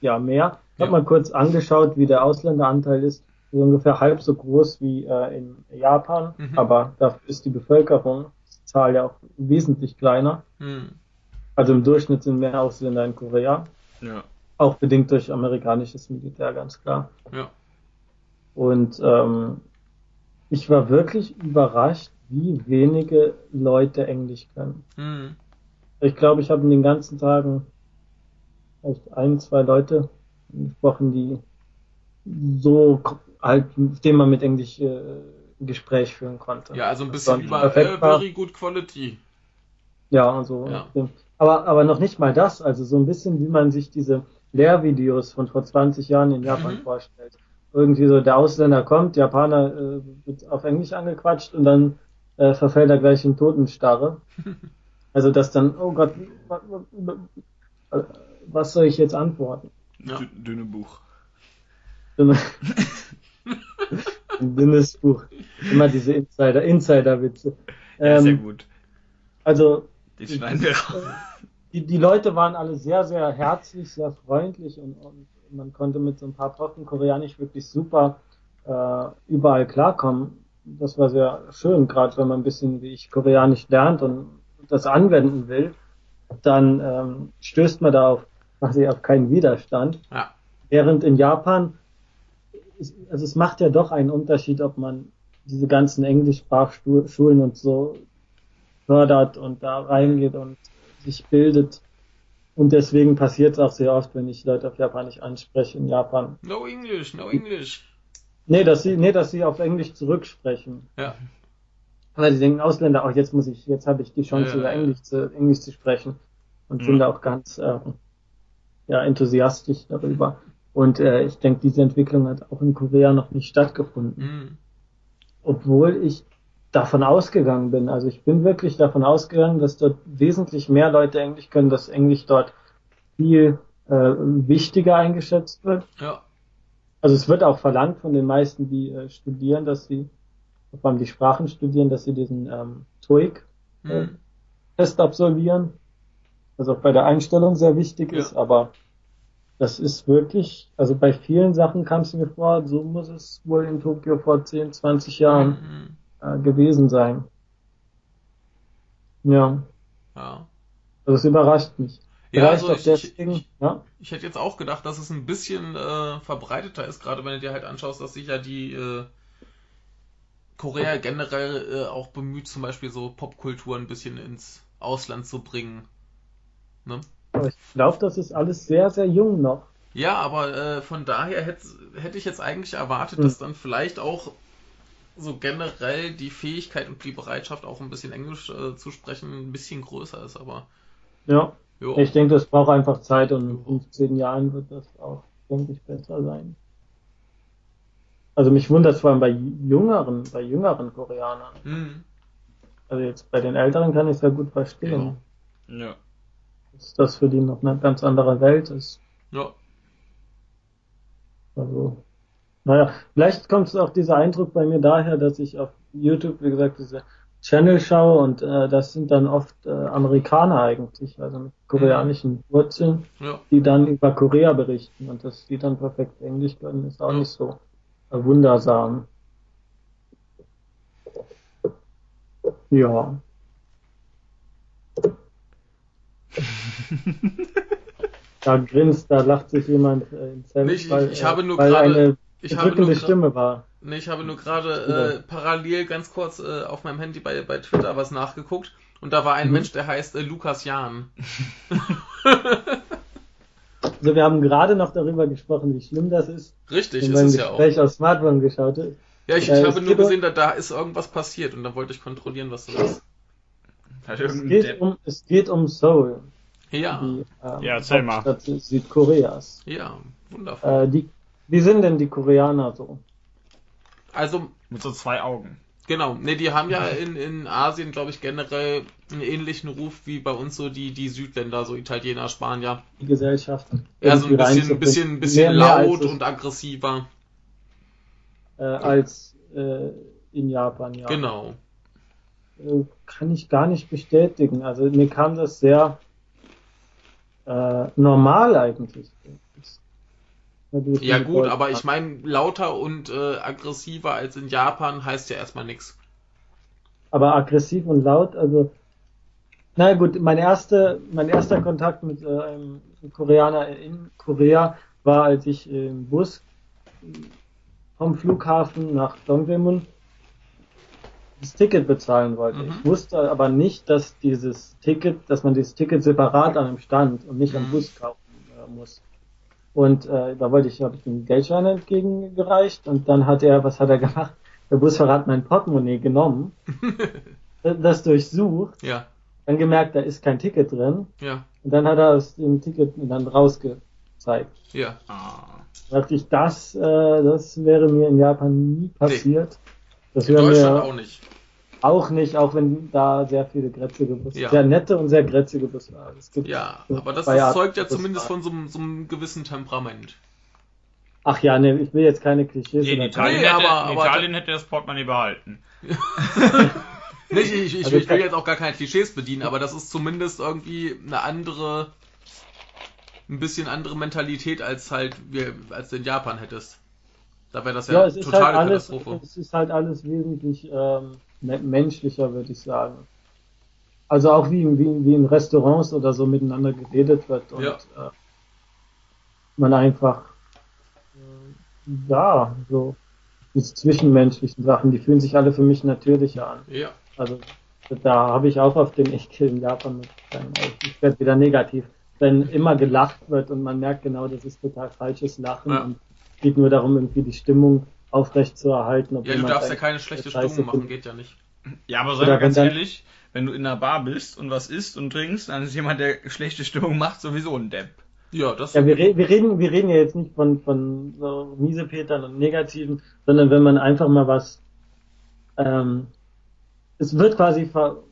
ja mehr. Ich habe Ja. mal kurz angeschaut, wie der Ausländeranteil ist. So ungefähr halb so groß wie äh, in Japan, Mhm. aber dafür ist die Bevölkerungszahl ja auch wesentlich kleiner. Hm. Also im Durchschnitt sind mehr Ausländer in Korea. Ja. Auch bedingt durch amerikanisches Militär, ganz klar. Ja. Und ähm, ich war wirklich überrascht, wie wenige Leute Englisch können. Hm. Ich glaube, ich habe in den ganzen Tagen vielleicht ein, zwei Leute gesprochen, die so halt, mit denen man mit Englisch äh, ein Gespräch führen konnte. Ja, also ein bisschen über äh, very good quality. Ja, und so. Ja. Aber, aber noch nicht mal das, also so ein bisschen, wie man sich diese Lehrvideos von vor 20 Jahren in Japan Mhm. vorstellt. Irgendwie so, der Ausländer kommt, Japaner äh, wird auf Englisch angequatscht und dann äh, verfällt er gleich in Totenstarre. Also dass dann, oh Gott, wa- wa- wa- was soll ich jetzt antworten? Ja. Dü- Dünne Buch. Dünne- Ein dünnes Buch. Immer diese Insider, Insider-Witze. Ja, sehr Ähm, gut. also Den schneiden wir raus. die, die Leute waren alle sehr, sehr herzlich, sehr freundlich und, und man konnte mit so ein paar Brocken Koreanisch wirklich super äh, überall klarkommen. Das war sehr schön, gerade wenn man ein bisschen wie ich Koreanisch lernt und das anwenden will, dann ähm, stößt man da auf quasi auf keinen Widerstand. Ja. Während in Japan, also es macht ja doch einen Unterschied, ob man diese ganzen Englischsprachschulen und so fördert und da reingeht und sich bildet. Und deswegen passiert es auch sehr oft, wenn ich Leute auf Japanisch anspreche in Japan. No English, no English. Nee, dass sie, nee, dass sie auf Englisch zurücksprechen. Ja. Weil die denken, Ausländer, oh, jetzt muss ich, jetzt habe ich die Chance, Ja, über ja, ja. Englisch zu, Englisch zu sprechen. Und Mhm. sind da auch ganz äh, ja, enthusiastisch darüber. Und äh, ich denke, diese Entwicklung hat auch in Korea noch nicht stattgefunden. Hm. obwohl ich davon ausgegangen bin. Also ich bin wirklich davon ausgegangen, dass dort wesentlich mehr Leute Englisch können, dass Englisch dort viel äh, wichtiger eingeschätzt wird. Ja. Also es wird auch verlangt von den meisten, die äh, studieren, dass sie, vor allem die Sprachen studieren, dass sie diesen ähm, TOEIC-Test Hm. absolvieren, was auch bei der Einstellung sehr wichtig Ja. ist, aber das ist wirklich, also bei vielen Sachen kam es mir vor, so muss es wohl in Tokio vor 10, 20 Jahren Hm. äh, gewesen sein. Ja, Ja. also es überrascht mich. Ja, Vielleicht also ich, deswegen, ich, ja, ich hätte jetzt auch gedacht, dass es ein bisschen äh, verbreiteter ist, gerade wenn du dir halt anschaust, dass sich ja die äh, Korea generell äh, auch bemüht, zum Beispiel so Popkultur ein bisschen ins Ausland zu bringen. Ne? ich glaube, das ist alles sehr, sehr jung noch. Ja, aber äh, von daher hätte hätte ich jetzt eigentlich erwartet, Hm. dass dann vielleicht auch so generell die Fähigkeit und die Bereitschaft, auch ein bisschen Englisch äh, zu sprechen, ein bisschen größer ist, aber Ja, jo. ich denke, das braucht einfach Zeit und in 15 Jahren wird das auch, denke ich, besser sein. Also mich wundert es vor allem bei jüngeren, bei jüngeren Koreanern. Hm. Also jetzt bei den Älteren kann ich es ja gut verstehen, Ja. dass das für die noch eine ganz andere Welt ist. Ja. Also, naja, vielleicht kommt es auch dieser Eindruck bei mir daher, dass ich auf YouTube, wie gesagt, diese Channel schaue und äh, das sind dann oft äh, Amerikaner eigentlich, also mit koreanischen Wurzeln, Ja. die dann über Korea berichten und dass die dann perfekt Englisch können, ist auch Ja. nicht so wundersam. Ja. Da grinst, da lacht sich jemand äh, ins Hemd, Nee, ich- weil, ich äh, habe nur weil eine Ich habe nur Stimme war. Nee, ich habe nur gerade äh, parallel ganz kurz äh, auf meinem Handy bei, bei Twitter was nachgeguckt und da war ein Mhm. Mensch, der heißt äh, Lukas Jahn. Also wir haben gerade noch darüber gesprochen, wie schlimm das ist, Richtig, wenn ist es ja auch. Gespräch aufs Smartphone geschaut hat. Ja, ich, ich habe nur gesehen, da, da ist irgendwas passiert und dann wollte ich kontrollieren, was das ist. Es geht um, es geht um Seoul, Ja, die ähm, Ja, erzähl mal. Hauptstadt Südkoreas. ja, wundervoll. Äh, die, wie sind denn die Koreaner so? Also, Mit so zwei Augen. Genau, ne, die haben ja in, in Asien, glaube ich, generell einen ähnlichen Ruf wie bei uns so die, die Südländer, so Italiener, Spanier. Die Gesellschaft? Ja, so ein bisschen, ein bisschen, ein bisschen Mehr- mehr laut es, und aggressiver. äh, als äh, in Japan, ja. Genau. Äh, kann ich gar nicht bestätigen. Also mir kam das sehr äh, normal eigentlich. Ja gut, aber ich meine, lauter und äh, aggressiver als in Japan heißt ja erstmal nichts. aber aggressiv und laut, also na gut, mein erster mein erster Kontakt mit äh, einem Koreaner in Korea war, als ich im Bus vom Flughafen nach Dongdaemun das Ticket bezahlen wollte. Mhm. Ich wusste aber nicht, dass dieses Ticket, dass man dieses Ticket separat an einem Stand und nicht am Mhm. Bus kaufen äh, muss. Und äh, da wollte ich, habe ich den Geldschein entgegengereicht und dann hat er, was hat er gemacht? Der Busfahrer hat mein Portemonnaie genommen, das durchsucht, Ja, dann gemerkt, da ist kein Ticket drin ja, und dann hat er aus dem Ticket dann rausgezeigt. ja. Ah. Da dachte ich, das, äh, das wäre mir in Japan nie passiert. Das In wäre Deutschland mir auch nicht. Auch nicht, auch wenn da sehr viele grätzige Busse, Ja. sehr nette und sehr grätzige Busse waren. Es gibt Ja, aber das Arten zeugt ja zumindest von so, einem- so einem gewissen Temperament. Ach ja, ne, ich will jetzt keine Klischees. Nee, in Italien, Nee, hätte, aber- in aber- Italien hätte das Portemonnaie behalten. Nicht, ich, ich, Also ich will ich- jetzt auch gar keine Klischees bedienen, aber das ist zumindest irgendwie eine andere, ein bisschen andere Mentalität als halt wir, als du in Japan hättest. Da wäre das ja, Ja, es ist totale halt alles, Katastrophe. es ist halt alles wesentlich ähm, menschlicher, würde ich sagen. Also auch wie, wie, wie in Restaurants oder so miteinander geredet wird und Ja. äh, man einfach äh, ja so diese zwischenmenschlichen Sachen, die fühlen sich alle für mich natürlicher an. Ja, Also da habe ich auch auf dem Ekel in Japan mit. Ich werde wieder negativ. Wenn immer gelacht wird und man merkt genau, das ist total falsches Lachen Ja. und es geht nur darum, irgendwie die Stimmung aufrecht zu erhalten. ja, du darfst ja keine schlechte Stimmung machen, geht ja nicht. Ja, aber sei mal ganz ehrlich, wenn du in einer Bar bist und was isst und trinkst, dann ist jemand, der schlechte Stimmung macht, sowieso ein Depp. Ja, das Ja, wir, re wir reden, wir reden ja jetzt nicht von, von so Miesepetern und Negativen, sondern wenn man einfach mal was, ähm, es wird quasi, ver,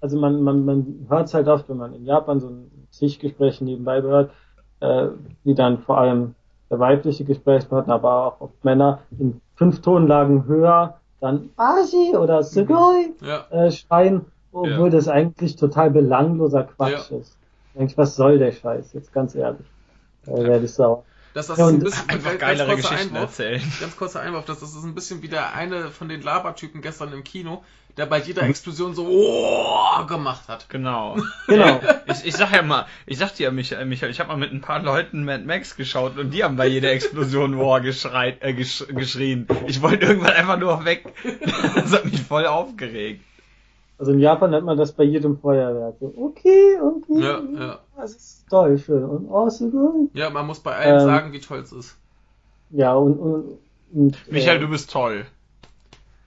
also man, man, man hört es halt oft, wenn man in Japan so ein Tischgespräch nebenbei hört, äh, wie dann vor allem der weibliche Gesprächspartner, aber auch oft Männer in fünf Tonlagen höher dann Ashi oder Sugoi ja, äh, schreien, obwohl Ja. das eigentlich total belangloser Quatsch Ja. ist. Eigentlich, was soll der Scheiß? Jetzt ganz ehrlich. Äh, werde ich sauer. Das, das Ja, ist ein bisschen Einfach ganz geilere kurzer Geschichten Einwurf. erzählen. Ganz kurzer Einwurf, das ist ein bisschen wie der eine von den Labertypen gestern im Kino, der bei jeder. Explosion so oh, gemacht hat. Genau. Genau. Ich, ich sag ja mal, ich sag dir ja, Michael, Michael ich habe mal mit ein paar Leuten Mad Max geschaut und die haben bei jeder Explosion War geschreit, äh, gesch geschrien. Ich wollte irgendwann einfach nur weg. Das hat mich voll aufgeregt. Also in Japan nennt man das bei jedem Feuerwerk. So, okay, okay. Ja, ja. Das ist toll, schön. Und oh, so gut. Ja, man muss bei allen Ähm, sagen, wie toll es ist. Ja, und, und, und Michael, äh, du bist toll.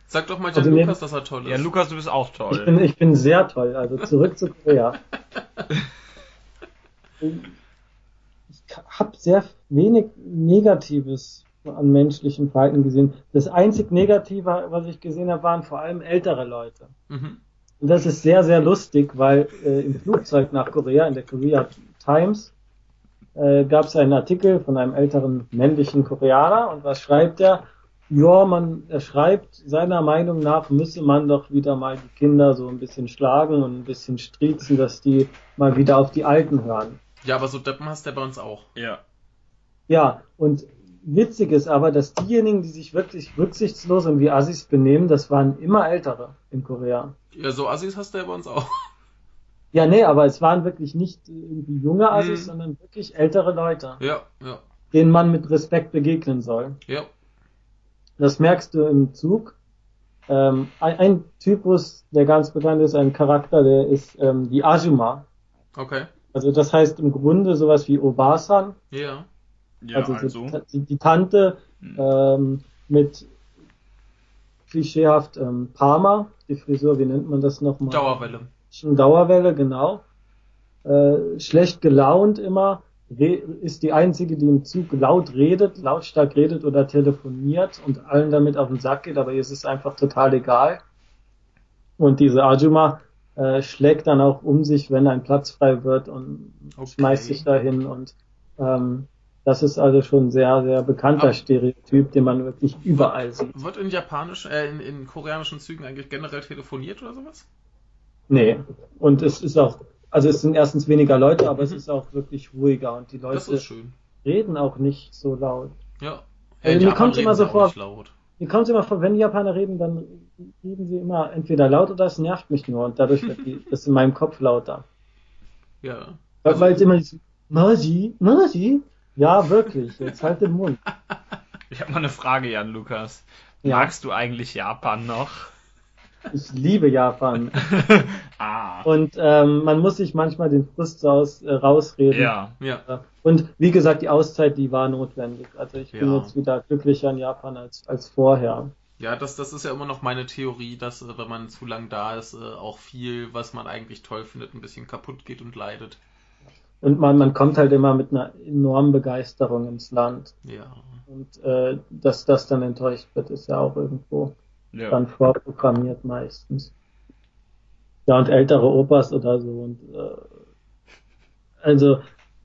Sag doch mal Also Jan mir- Lukas, dass er toll ist. Ja, Lukas, du bist auch ich toll. bin, ich bin sehr toll. Also zurück zu Korea. Ich habe sehr wenig Negatives an menschlichen Verhalten gesehen. Das einzig Negative, was ich gesehen habe, waren vor allem ältere Leute. Mhm. Und das ist sehr, sehr lustig, weil äh, im Flugzeug nach Korea, in der Korea Times, äh, gab es einen Artikel von einem älteren männlichen Koreaner und was schreibt er? Ja, man, er schreibt, seiner Meinung nach müsse man doch wieder mal die Kinder so ein bisschen schlagen und ein bisschen striezen, dass die mal wieder auf die Alten hören. Ja, aber so Deppen hast du ja bei uns auch. Ja. Ja, und witzig ist aber, dass diejenigen, die sich wirklich rücksichtslos und wie Assis benehmen, das waren immer Ältere in Korea. Ja, so Assis hast du ja bei uns auch. Ja, nee, aber es waren wirklich nicht irgendwie junge Assis, Mhm. sondern wirklich ältere Leute, Ja, ja, denen man mit Respekt begegnen soll. ja. Das merkst du im Zug. Ähm, ein, ein Typus, der ganz bekannt ist, ein Charakter, der ist ähm, die Ajuma. Okay. Also das heißt im Grunde sowas wie Obasan, Ja. Ja, also, also. Die, die, Tante Hm. ähm, mit klischeehaft ähm, Parma, die Frisur, wie nennt man das nochmal? Dauerwelle. Schon Dauerwelle, genau. Äh, schlecht gelaunt immer, ist die einzige, die im Zug laut redet, lautstark redet oder telefoniert und allen damit auf den Sack geht, aber ihr ist es einfach total egal. Und diese Ajuma äh, schlägt dann auch um sich, wenn ein Platz frei wird und Okay. schmeißt sich dahin und ähm, das ist also schon ein sehr, sehr bekannter Aber- Stereotyp, den man wirklich überall sieht. Wird in japanisch, äh, in, in koreanischen Zügen eigentlich generell telefoniert oder sowas? Nee. Und es ist auch, also es sind erstens weniger Leute, aber es Mhm. ist auch wirklich ruhiger und die Leute reden auch nicht so laut. Ja. Also in mir reden immer so vor-. Mir kommt immer vor, wenn die Japaner reden, dann reden sie immer entweder laut oder es nervt mich nur und dadurch wird die, das in meinem Kopf lauter. Ja. Weil weil es immer dieses Maji, Maji? Ja, wirklich, jetzt halt den Mund. Ich habe mal eine Frage, Jan Lukas. Ja. Magst du eigentlich Japan noch? Ich liebe Japan. Ah. Und ähm, man muss sich manchmal den Frust aus, äh, rausreden. Ja. Ja. Und wie gesagt, die Auszeit, die war notwendig. Also ich bin Ja. jetzt wieder glücklicher in Japan als, als vorher. Ja, das, das ist ja immer noch meine Theorie, dass äh, wenn man zu lang da ist, äh, auch viel, was man eigentlich toll findet, ein bisschen kaputt geht und leidet. Und man, man kommt halt immer mit einer enormen Begeisterung ins Land. Ja. Und äh, dass das dann enttäuscht wird, ist ja auch irgendwo ja. dann vorprogrammiert meistens. Ja, und ältere Opas oder so. Und äh, also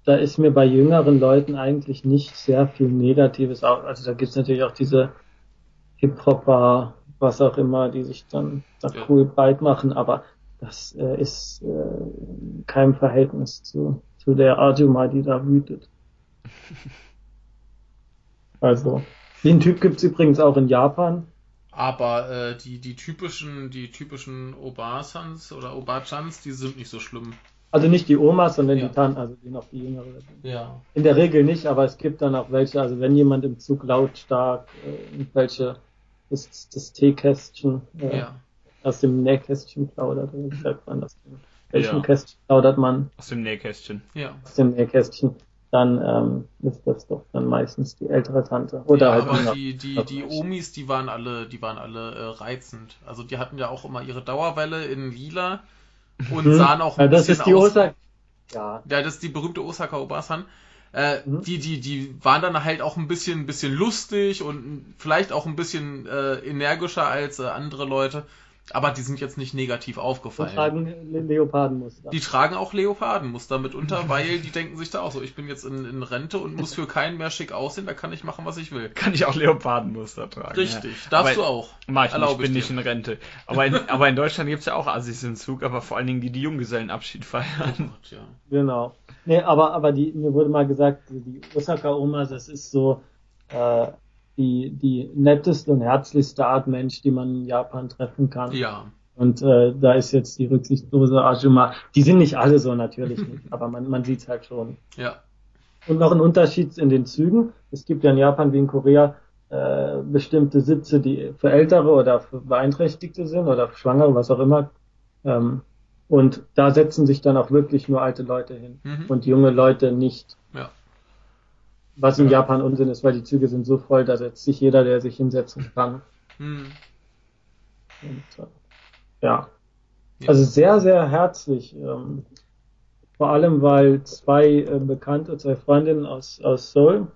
da ist mir bei jüngeren Leuten eigentlich nicht sehr viel Negatives auch. Also da gibt's natürlich auch diese Hip-Hopper, was auch immer, die sich dann da Ja. cool breit machen, aber das äh, ist äh, in keinem Verhältnis zu, zu der Arjuma, die da wütet. Also, den Typ gibt's übrigens auch in Japan. Aber äh, die, die typischen, die typischen Obasans oder Obachans, die sind nicht so schlimm. Also nicht die Omas, sondern Ja. die Tanten, also die noch die Jüngere. Ja. In der Regel nicht, aber es gibt dann auch welche, also wenn jemand im Zug lautstark äh, irgendwelche das, das Teekästchen äh, Ja. aus dem Nähkästchen plaudert, wie sagt man das? denn? Welchen Ja. Kästchen plaudert man Aus dem Nähkästchen. Ja. aus dem Nähkästchen? Dann ähm, ist das doch dann meistens die ältere Tante. Oder ja, halt aber die, die, die Omis, die waren alle, die waren alle äh, reizend. Also die hatten ja auch immer ihre Dauerwelle in lila und Hm. sahen auch ein ja, das bisschen ist die aus. Osaka. Ja, Ja, das ist die berühmte Osaka Obasan. Äh, Mhm. die, die, die waren dann halt auch ein bisschen, ein bisschen lustig und vielleicht auch ein bisschen äh, energischer als äh, andere Leute. Aber die sind jetzt nicht negativ aufgefallen. tragen Le Leopardenmuster. Die tragen auch Leopardenmuster mitunter, weil die denken sich da auch so, ich bin jetzt in, in Rente und muss für keinen mehr schick aussehen, da kann ich machen, was ich will. Kann ich auch Leopardenmuster tragen. Richtig, Ja. darfst Aber- du auch. Mach ich nicht, ich bin ich nicht in Rente. Aber in, aber in Deutschland gibt's ja auch Assis im Zug, aber vor allen Dingen die, die Junggesellenabschied Oh feiern. Gott, ja. Genau. Nee, aber, aber die, mir wurde mal gesagt, die Osaka-Oma, das ist so äh, die, die netteste und herzlichste Art Mensch, die man in Japan treffen kann. Ja, Und äh, da ist jetzt die rücksichtslose Ajuma. Die sind nicht alle so natürlich nicht, aber man, man sieht's halt schon. ja, Und noch ein Unterschied in den Zügen. Es gibt ja in Japan wie in Korea äh, bestimmte Sitze, die für Ältere oder für Beeinträchtigte sind oder für Schwangere, was auch immer. Ähm, und da setzen sich dann auch wirklich nur alte Leute hin Mhm. und junge Leute nicht. ja. Was in Japan Unsinn ist, weil die Züge sind so voll, da setzt sich jeder, der sich hinsetzen kann. Hm. Und, äh, ja. Ja. Also sehr, sehr herzlich. Ähm, vor allem, weil zwei äh, Bekannte, zwei Freundinnen aus, aus Seoul,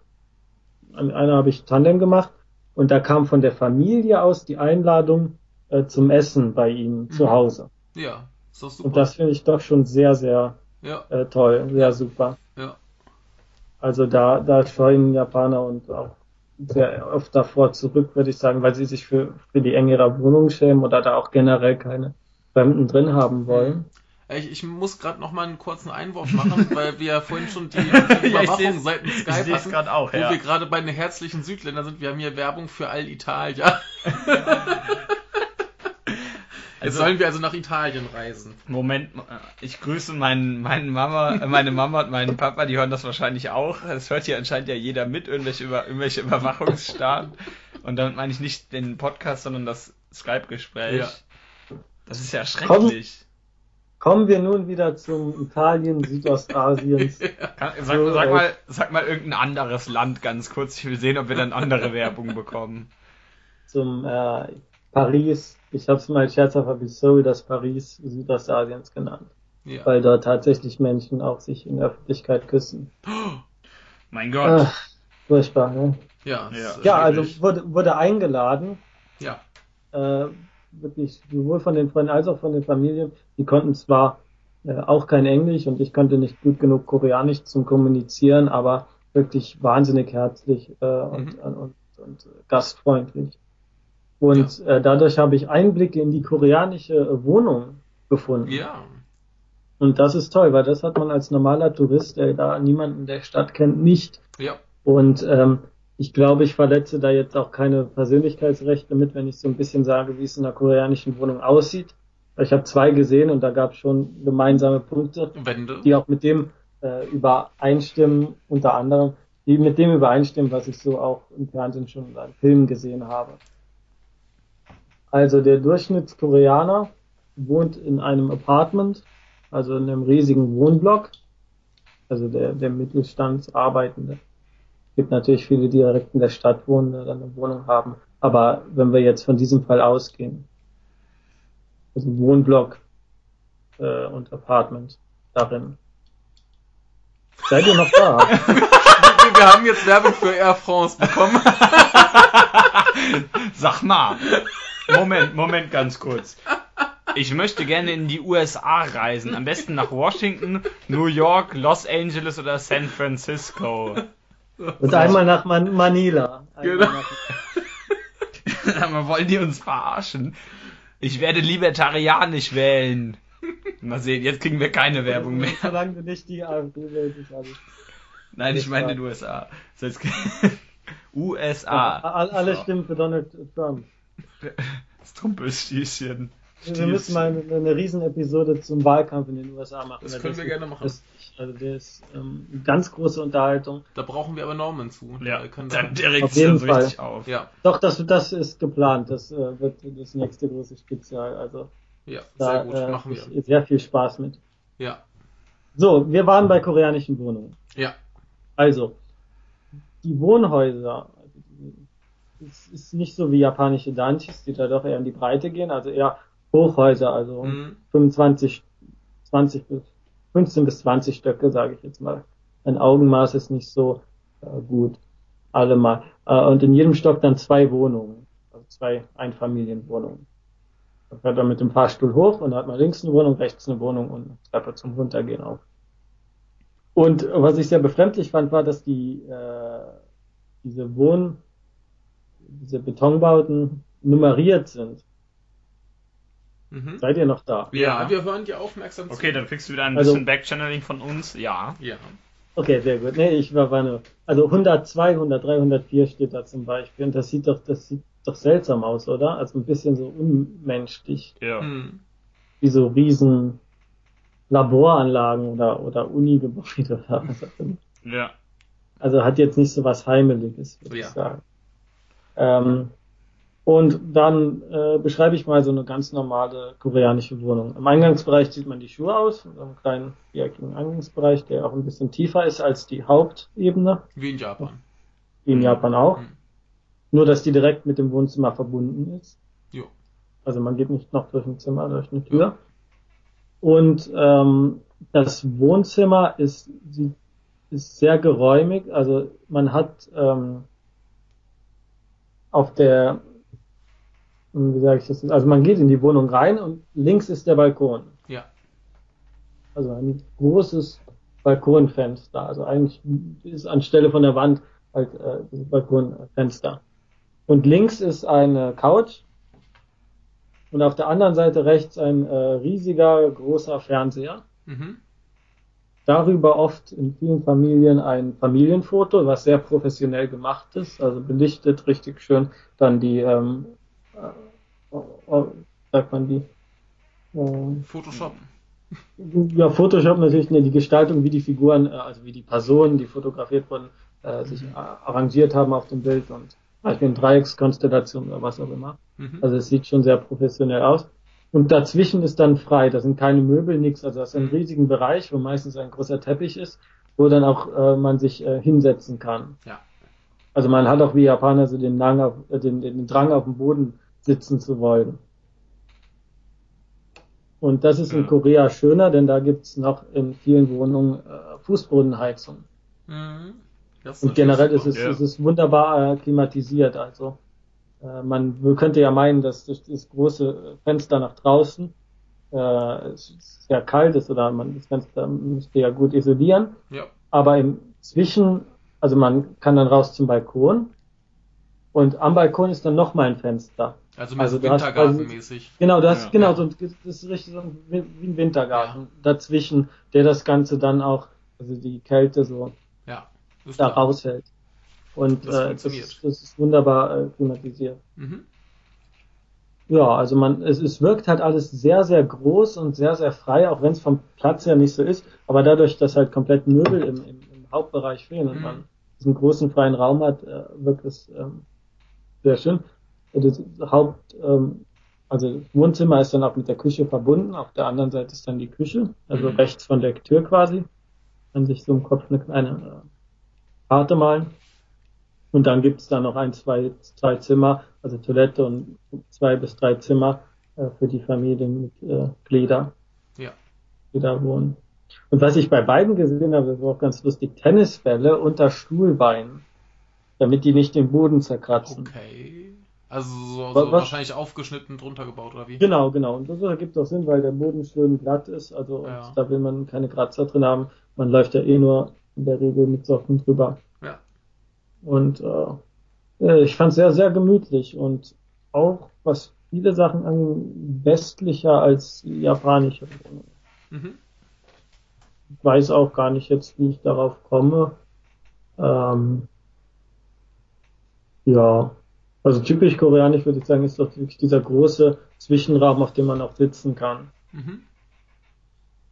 an einer habe ich Tandem gemacht und da kam von der Familie aus die Einladung äh, zum Essen bei ihnen Mhm. zu Hause. Ja, ist doch super. Und das finde ich doch schon sehr, sehr ja, äh, toll, sehr super. ja, Also da, da scheuen Japaner und auch sehr oft davor zurück, würde ich sagen, weil sie sich für, für die Enge ihrer Wohnung schämen oder da auch generell keine Fremden drin haben wollen. Ich, ich muss gerade noch mal einen kurzen Einwurf machen, weil wir ja vorhin schon die, die Ja, Überwachung seh's- seitens Skype hatten, gerade auch, wo ja. wir gerade bei den herzlichen Südländern sind. Wir haben hier Werbung für Alitalia. Jetzt Also- sollen wir also nach Italien reisen. Moment, äh, ich grüße meinen, meinen Mama, äh, meine Mama und meinen Papa, die hören das wahrscheinlich auch. Das hört hier anscheinend ja jeder mit, irgendwelche, über, irgendwelche Überwachungsstaaten. Und damit meine ich nicht den Podcast, sondern das Skype-Gespräch. Ja. Das ist ja schrecklich. Kommen wir nun wieder zum Italien Südostasiens. Kann, sag, So, sag, mal, sag mal irgendein anderes Land ganz kurz. Ich will sehen, ob wir dann andere Werbung bekommen. zum äh, Paris. Ich habe es mal scherzhaft habe ich Seoul das Paris Südostasiens genannt, Ja. weil dort tatsächlich Menschen auch sich in der Öffentlichkeit küssen. Mein Gott. Ach, furchtbar, ne? Ja, Ja. Ja, also wurde, wurde eingeladen, Ja. äh, wirklich sowohl von den Freunden als auch von den Familien. Die konnten zwar äh, auch kein Englisch und ich konnte nicht gut genug Koreanisch zum Kommunizieren, aber wirklich wahnsinnig herzlich äh, und, Mhm. und, und gastfreundlich. Und äh, dadurch habe ich Einblicke in die koreanische äh, Wohnung gefunden. Ja. Und das ist toll, weil das hat man als normaler Tourist, der da niemanden der Stadt kennt, nicht. Ja. Und ähm, ich glaube, ich verletze da jetzt auch keine Persönlichkeitsrechte mit, wenn ich so ein bisschen sage, wie es in einer koreanischen Wohnung aussieht. Ich habe zwei gesehen und da gab es schon gemeinsame Punkte, Wände. die auch mit dem äh, übereinstimmen. Unter anderem, die mit dem übereinstimmen, was ich so auch im Fernsehen schon in einem Film gesehen habe. Also der Durchschnittskoreaner wohnt in einem Apartment, also in einem riesigen Wohnblock, also der, der Mittelstandsarbeitende. Es gibt natürlich viele, die direkt in der Stadt wohnen oder eine Wohnung haben. Aber wenn wir jetzt von diesem Fall ausgehen, also Wohnblock äh, und Apartment darin. Seid ihr noch da? wir, wir haben jetzt Werbung für Air France bekommen. Sag mal. Moment, Moment, ganz kurz. Ich möchte gerne in die USA reisen. Am besten nach Washington, New York, Los Angeles oder San Francisco. Und einmal nach Man Manila. Einmal Genau. nach- Aber wollen die uns verarschen? Ich werde libertarianisch wählen. Mal sehen, jetzt kriegen wir keine Werbung mehr. Solange du nicht die AfD wählst, alles. Nein, ich meine in den USA. So, jetzt- USA. All- Alle stimmen für Donald Trump. Das Trumpelstilchen. Wir müssen mal eine, eine Riesenepisode zum Wahlkampf in den USA machen. Das können wir gerne machen. Das, also der ist ähm, eine ganz große Unterhaltung. Da brauchen wir aber Norman zu. Ja, dann sich dann jeden so Fall. richtig auf. ja, Doch, das, das ist geplant. Das äh, wird das nächste große Spezial. Also ja, da sehr gut, äh, machen wir. sehr viel Spaß mit. Ja, So, wir waren bei koreanischen Wohnungen. ja, Also, die Wohnhäuser, es ist nicht so wie japanische Danchis, die da doch eher in die Breite gehen, also eher Hochhäuser, also Mhm. 25, 20 bis 15 bis 20 Stöcke, sage ich jetzt mal. Ein Augenmaß ist nicht so äh, gut. Alle mal. Äh, und in jedem Stock dann zwei Wohnungen, also zwei Einfamilienwohnungen. Da fährt man mit dem Fahrstuhl hoch und dann hat man links eine Wohnung, rechts eine Wohnung und eine Treppe zum Runtergehen auf. Und was ich sehr befremdlich fand, war, dass die äh, diese Wohn, diese Betonbauten nummeriert sind. Mhm. Seid ihr noch da? Ja, Ja. wir hören dir aufmerksam zu. Okay, dann kriegst du wieder ein Also- bisschen Backchanneling von uns. Ja. Ja, Okay, sehr gut. Nee, ich war, war nur, also 102, 103, 104 steht da zum Beispiel. Und das sieht doch, das sieht doch seltsam aus, oder? Also ein bisschen so unmenschlich. Ja. hm. Wie so riesen Laboranlagen oder, oder Uni-Gebäude oder was auch immer. Ja. Also hat jetzt nicht so was Heimeliges, würde Ja. ich sagen. Ähm, und dann äh, beschreibe ich mal so eine ganz normale koreanische Wohnung. Im Eingangsbereich sieht man die Schuhe aus, in so einem kleinen viereckigen Eingangsbereich, der auch ein bisschen tiefer ist als die Hauptebene, wie in Japan. wie in Japan auch. Hm. Nur, dass die direkt mit dem Wohnzimmer verbunden ist. Jo. Also man geht nicht noch durch ein Zimmer, durch eine Tür. Und ähm, das Wohnzimmer ist, ist sehr geräumig. Also man hat ähm, auf der, wie sage ich das? Also man geht in die Wohnung rein und links ist der Balkon. Ja, Also ein großes Balkonfenster. Also eigentlich ist anstelle von der Wand halt äh, das Balkonfenster. Und links ist eine Couch und auf der anderen Seite rechts ein äh, riesiger, großer Fernseher. mhm. Darüber oft in vielen Familien ein Familienfoto, was sehr professionell gemacht ist, also belichtet, richtig schön. Dann die, ähm, äh, äh, sagt man die, äh, Photoshop. ja, Photoshop natürlich, ne, die Gestaltung, wie die Figuren, äh, also wie die Personen, die fotografiert wurden, äh, sich äh, arrangiert haben auf dem Bild und Beispiel in Dreieckskonstellation oder was auch immer. Mhm. Also es sieht schon sehr professionell aus. Und dazwischen ist dann frei, da sind keine Möbel, nichts, also das ist ein Mhm. riesigen Bereich, wo meistens ein großer Teppich ist, wo dann auch äh, man sich äh, hinsetzen kann. Ja. Also man hat auch wie Japaner so den, Drang auf, äh, den, den Drang auf dem Boden sitzen zu wollen. Und das ist in. Korea schöner, denn da gibt's noch in vielen Wohnungen äh, Fußbodenheizung. Mhm. Das Und generell ist es, ja. es ist wunderbar äh, klimatisiert. Also äh, man könnte ja meinen, dass durch das große Fenster nach draußen äh, es sehr kalt ist oder man das Fenster müsste ja gut isolieren. Ja, Aber im Zwischen, also man kann dann raus zum Balkon und am Balkon ist dann noch mal ein Fenster. also mehr Also Wintergartenmäßig. Genau, das Ja. genau so das ist richtig so wie wie ein Wintergarten dazwischen, der das Ganze dann auch, also die Kälte so Ja, da raushält. Und Das äh, das, das ist wunderbar äh, klimatisiert. Mhm. Ja, also man, es, es wirkt halt alles sehr, sehr groß und sehr, sehr frei, auch wenn es vom Platz her nicht so ist. Aber dadurch, dass halt komplett Möbel im, im, im Hauptbereich fehlen und Mhm. man diesen großen freien Raum hat, äh, wirkt es ähm, sehr schön. Das Haupt, ähm, also das Wohnzimmer ist dann auch mit der Küche verbunden. Auf der anderen Seite ist dann die Küche, also Mhm. rechts von der Tür quasi. Kann sich so im Kopf eine kleine äh, Karte malen. Und dann gibt's da noch ein, zwei, zwei Zimmer, also Toilette und zwei bis drei Zimmer äh, für die Familienmitglieder, Ja. die da wohnen. Und was ich bei beiden gesehen habe, das war auch ganz lustig, Tennisbälle unter Stuhlbeinen, damit die nicht den Boden zerkratzen. Okay. Also so, so wahrscheinlich aufgeschnitten drunter gebaut, oder wie? Genau, genau. Und das ergibt auch Sinn, weil der Boden schön glatt ist. Also und Ja. da will man keine Kratzer drin haben. Man läuft ja eh nur in der Regel mit Socken drüber. Ja. Und äh, äh, ich fand sehr, sehr gemütlich und auch, was viele Sachen an, westlicher als japanische. Mhm. Ich weiß auch gar nicht jetzt, wie ich darauf komme. Ähm, ja, also typisch koreanisch würde ich sagen, ist doch wirklich dieser große Zwischenraum, auf dem man auch sitzen kann. Mhm.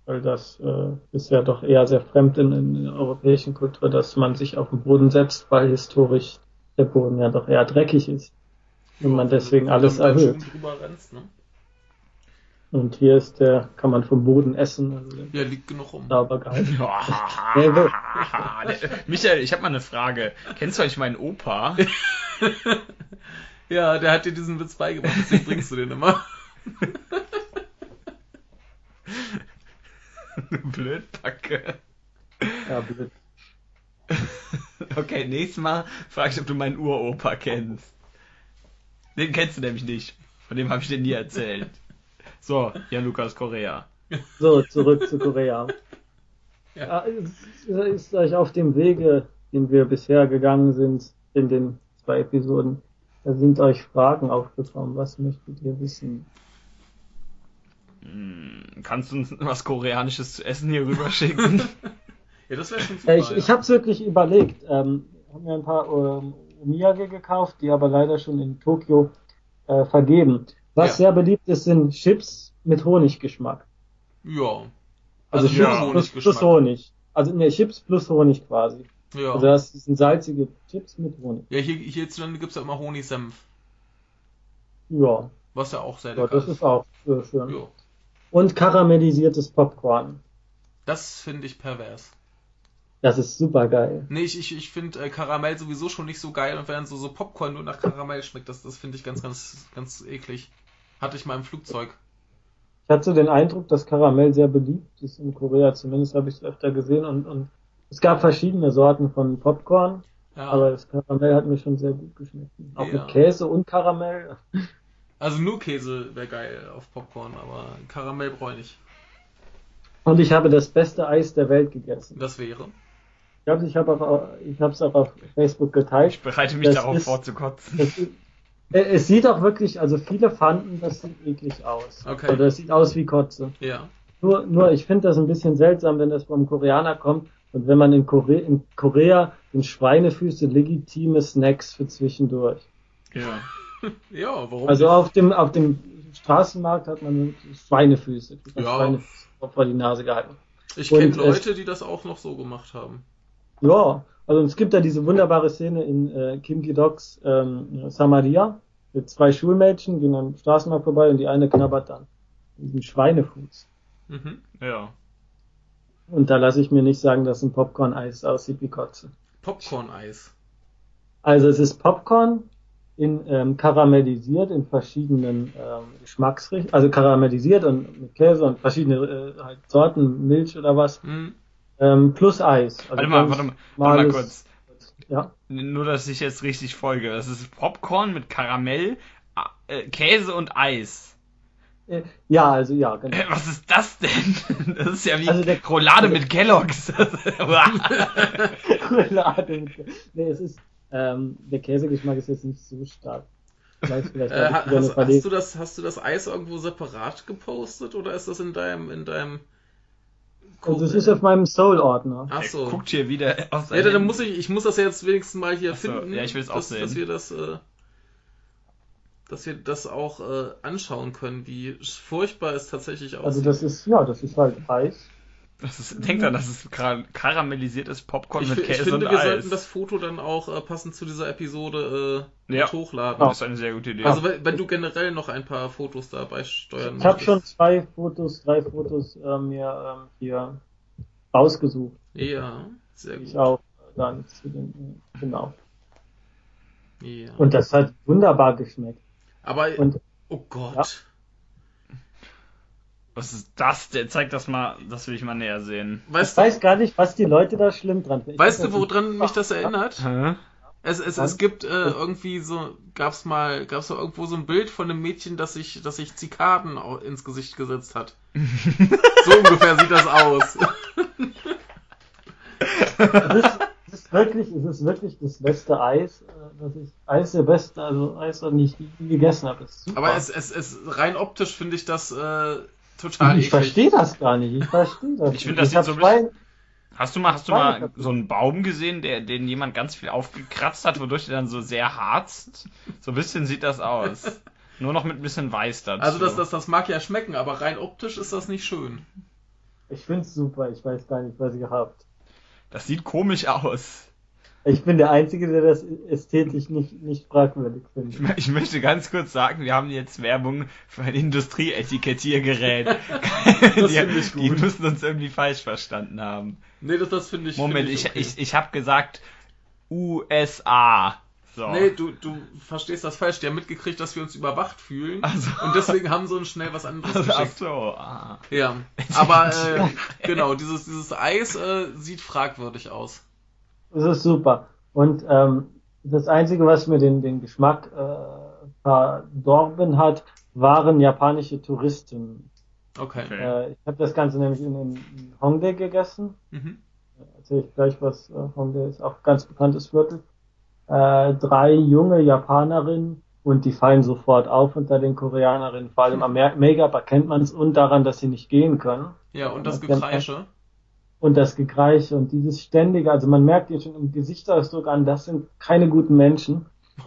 Weil das äh, ist ja doch eher sehr fremd in, in der europäischen Kultur, dass man sich auf den Boden setzt, weil historisch der Boden ja doch eher dreckig ist. Und man deswegen alles erhöht. Rennst, ne? Und hier ist der, kann man vom Boden essen, also der Ja, liegt genug rum. sauber gehalten. Michael, ich habe mal eine Frage. Kennst du eigentlich meinen Opa? Ja, der hat dir diesen Witz beigebracht, deswegen bringst du den immer. Blödbacke. Ja, blöd. Okay, nächstes Mal frag ich, ob du meinen Uropa kennst. Den kennst du nämlich nicht. Von dem habe ich dir nie erzählt. So, Jan Lukas Korea. So, zurück zu Korea. Ja. Ja. Ist, ist euch auf dem Wege, den wir bisher gegangen sind, in den zwei Episoden, da sind euch Fragen aufgekommen. Was möchtet ihr wissen? Hm, Kannst du uns was Koreanisches zu essen hier rüberschicken? Ja, das wäre schon super. Ich ja. ich habe es wirklich überlegt. Ähm, habe mir ein paar ähm, Omiyage gekauft, die aber leider schon in Tokio äh, vergeben. Was Ja. sehr beliebt ist, sind Chips mit Honiggeschmack. Ja. Also, Also Chips ja. plus, Honiggeschmack. plus Honig. Also ne, Chips plus Honig quasi. Ja. Also das sind salzige Chips mit Honig. ja, hier, hierzulande gibt's ja immer Honigsenf. Ja, Was ja auch sehr ja lecker das ist auch äh, schön. Ja. Und karamellisiertes Popcorn. Das finde ich pervers. Das ist super geil. Nee, ich, ich, ich finde äh, Karamell sowieso schon nicht so geil und wenn so, so Popcorn nur nach Karamell schmeckt, das, das finde ich ganz, ganz, ganz eklig. Hatte ich mal im Flugzeug. Ich hatte den Eindruck, dass Karamell sehr beliebt ist in Korea. Zumindest habe ich es öfter gesehen und, und es gab verschiedene Sorten von Popcorn, Ja. aber das Karamell hat mir schon sehr gut geschmeckt. Auch Ja. mit Käse und Karamell. Also nur Käse wäre geil auf Popcorn, aber Karamell brauche ich nicht. Und ich habe das beste Eis der Welt gegessen. Das wäre. Ich glaube, ich habe auch, es auf Facebook geteilt. Ich bereite mich Das darauf ist- vor zu kotzen. Es, ist- äh, es sieht auch wirklich, also viele fanden, das sieht eklig aus. Okay. Oder es sieht aus wie Kotze. Ja. Nur, nur ich finde das ein bisschen seltsam, wenn das vom Koreaner kommt und wenn man in, Kore in Korea in Schweinefüße legitime Snacks für zwischendurch. Ja. Ja, warum Also nicht? auf dem auf dem Straßenmarkt hat man Schweinefüße, die Ja. Schweinefüße vor die Nase gehalten. Ich kenne es- Leute, die das auch noch so gemacht haben. Ja, also es gibt da diese wunderbare Szene in äh, Kim Ki-doks ähm, Samaria mit zwei Schulmädchen, gehen am Straßenmarkt vorbei und die eine knabbert dann diesen Schweinefuß. Mhm. Ja. Und da lasse ich mir nicht sagen, dass ein Popcorn-Eis aussieht wie Kotze. Popcorn-Eis. Also es ist Popcorn in ähm, karamellisiert in verschiedenen ähm, Geschmacksrichtungen, also karamellisiert und mit Käse und verschiedene äh, halt Sorten, Milch oder was, Mhm. ähm, plus Eis. Also Warte mal, warte mal, warte mal kurz. Ja, Nur, dass ich jetzt richtig folge. Das ist Popcorn mit Karamell, äh, Käse und Eis. äh, ja, also ja, genau. Äh, Was ist das denn? Das ist ja wie Also der- Roulade mit Kelloggs. Roulade nee, es ist ähm, der Käsegeschmack ist jetzt nicht so stark. Vielleicht, vielleicht Äh, hast, hast, du das, hast du das Eis irgendwo separat gepostet oder ist das in deinem, in deinem Also es ist auf meinem Soul-Ordner. Ach Er so. guckt hier wieder aus Ja, dann muss ich, ich muss das jetzt wenigstens mal hier Ach so, finden. ja, ich will's auch dass, sehen. Dass wir das, äh, dass wir das auch äh, anschauen können, wie furchtbar es tatsächlich Also aussieht. das ist, ja, das ist halt Eis Das ist, denkt dran, das ist kar karamellisiertes Popcorn Ich, mit Käse ich finde, und wir Eis. sollten das Foto dann auch äh, passend zu dieser Episode äh, Ja. hochladen. das ist eine sehr gute Idee. Also wenn, wenn du generell noch ein paar Fotos dabei steuern Ich habe schon zwei Fotos, drei Fotos äh, mir ähm, hier rausgesucht. Ja, sehr die Ich gut. auch dann zu den, genau. Ja. Und das hat wunderbar geschmeckt. Aber, Und oh Gott. Ja. Was ist das? Der zeigt das mal, das will ich mal näher sehen. ich Weißt du, weiß gar nicht, was die Leute da schlimm dran finden. Ich weißt du, woran mich das erinnert? Hä? Es, es, es gibt äh, irgendwie so, gab's mal, gab's mal irgendwo so ein Bild von einem Mädchen, das sich, das sich Zikaden ins Gesicht gesetzt hat. so ungefähr sieht das aus. Es ist, es ist wirklich, es ist wirklich das beste Eis, äh, das ich, Eis der beste, also Eis, das ich je gegessen habe. Aber es, es, es rein optisch finde ich das äh, total ich eklig. verstehe das gar nicht. Ich verstehe das. Ich finde, das nicht. sieht hab so ein zwei- Hast du mal, hast du mal so einen Baum gesehen, der, den jemand ganz viel aufgekratzt hat, wodurch der dann so sehr harzt? So ein bisschen sieht das aus. Nur noch mit ein bisschen Weiß dazu. Also das, das, das mag ja schmecken, aber rein optisch ist das nicht schön. Ich finde es super. Ich weiß gar nicht, was ihr habt. das sieht komisch aus. Ich bin der Einzige, der das ästhetisch nicht, nicht fragwürdig findet. ich möchte ganz kurz sagen, wir haben jetzt Werbung für ein Industrieetikettiergerät. Das die, finde ich die müssen uns irgendwie falsch verstanden haben. Nee, das, das finde ich. Moment, find ich, okay. ich, ich habe gesagt USA. So. Nee, du, du verstehst das falsch. Die haben mitgekriegt, dass wir uns überwacht fühlen. Ach so. Und deswegen haben sie uns schnell was anderes Also, ach geschickt. so. Ah. Ja, aber äh, genau, dieses, dieses Eis äh, sieht fragwürdig aus. Das ist super. Und ähm, das Einzige, was mir den, den Geschmack äh, verdorben hat, waren japanische Touristen. Okay. Äh, ich habe das Ganze nämlich in, in Hongdae gegessen. Mhm. Erzähle ich gleich, was äh, Hongdae ist, auch ein ganz bekanntes Viertel. Äh, drei junge Japanerinnen und die fallen sofort auf unter den Koreanerinnen. Vor allem am Mer- Make-up erkennt man es und daran, dass sie nicht gehen können. Ja, und das Gekreische. Und das Gekreiche und dieses ständige, also man merkt ihr schon im Gesichtsausdruck an, das sind keine guten Menschen.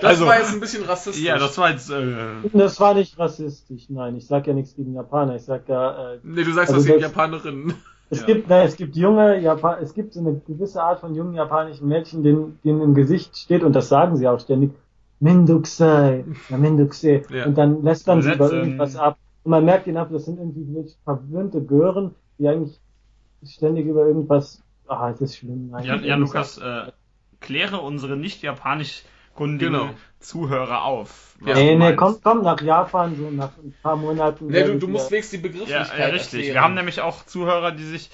Das also, war jetzt ein bisschen rassistisch. ja, das war jetzt. Äh, das war nicht rassistisch, nein, ich sag ja nichts gegen Japaner, ich sag ja, äh, Nee, du sagst Also das wegen das- Japanerinnen. es Ja. gibt, nein, es gibt junge Japan, es gibt so eine gewisse Art von jungen japanischen Mädchen, denen, denen im Gesicht steht, und das sagen sie auch ständig, Mindukusei, ja, Mindukusei, Ja. und dann lässt man sie über irgendwas ab. Und man merkt ihnen ab, das sind irgendwie wirklich verwöhnte Gören, die eigentlich ständig über irgendwas, ah, es ist schlimm. Nein, Jan, Jan Lukas, äh, kläre unsere nicht japanisch kundigen Genau. Zuhörer auf. Ja. Nee, nee, meinst. komm, komm nach Japan, so nach ein paar Monaten. Nee, du, du musst wenigstens die Ja, Begrifflichkeit ja, richtig. erklären. Wir haben nämlich auch Zuhörer, die sich,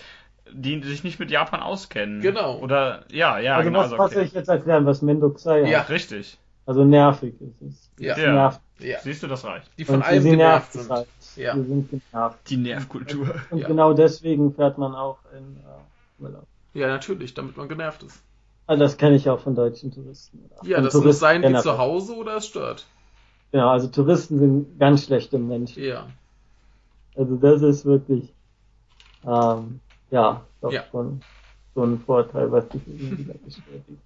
die sich nicht mit Japan auskennen. Genau. Oder, ja, ja, also genau. was, was soll okay. ich jetzt erklären, was Mendokusei Ja. heißt? Richtig. Also nervig ist es. Ja. Ja. nervt. Ja, Siehst du, das reicht. die von Und allem sie genervt nervt es sind. halt. Ja. Wir sind genervt. Die Nervkultur. Und Ja. genau deswegen fährt man auch in äh, Urlaub. Ja, natürlich, damit man genervt ist. Also das kenne ich auch von deutschen Touristen. Ja, von das muss Touristen sein wie zu Hause oder es stört. Genau, also Touristen sind ganz schlechte Menschen. Ja. Also das ist wirklich, ähm, ja, doch Ja. schon so ein Vorteil, was sich irgendwie wieder bestätigt.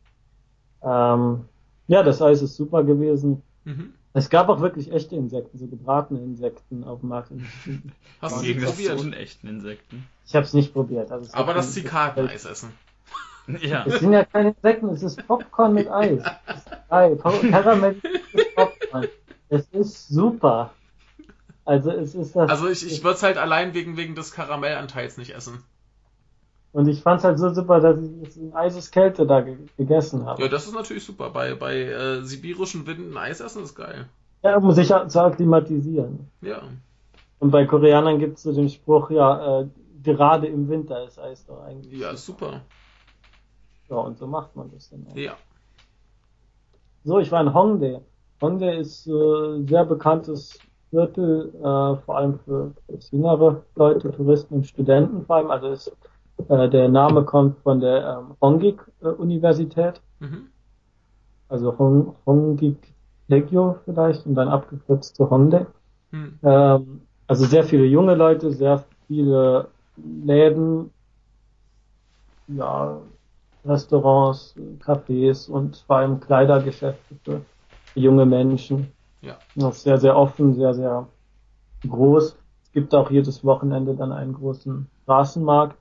Ähm, ja, das Eis ist super gewesen. Mhm. Es gab auch wirklich echte Insekten, so gebratene Insekten auf dem Markt. Hast du sie Gegensatz zu probiert? unechten Insekten. Ich habe es nicht probiert. Also es Aber das Zikadeneis essen. Ja. Es sind ja keine Insekten, es ist Popcorn mit Eis. Es ist Ei, Po- karamellisiertes Popcorn. Es ist super. Also es ist das. Also ich, ich würde es halt allein wegen, wegen des Karamellanteils nicht essen. Und ich fand es halt so super, dass ich es in Eiseskälte da ge gegessen habe. Ja, das ist natürlich super. Bei, bei äh, sibirischen Winden Eis essen ist geil. Ja, um sich zu akklimatisieren. Ja. Und bei Koreanern gibt es so den Spruch, ja, äh, gerade im Winter ist Eis doch eigentlich. Ja, super. Ja, und so macht man das dann auch. Ja. So, ich war in Hongdae. Hongdae ist äh, sehr bekanntes Viertel, äh, vor allem für, für jüngere Leute, Touristen und Studenten vor allem. Also ist, äh, der Name kommt von der ähm, Hongik äh, Universität, Mhm. also Hong, Hongik Tegyo vielleicht und dann abgekürzt zu Hongdae. Hm. Ähm, also sehr viele junge Leute, sehr viele Läden, ja, Restaurants, Cafés und vor allem Kleidergeschäfte für junge Menschen. Ja. Das ist sehr, sehr offen, sehr, sehr groß. es gibt auch jedes Wochenende dann einen großen Straßenmarkt,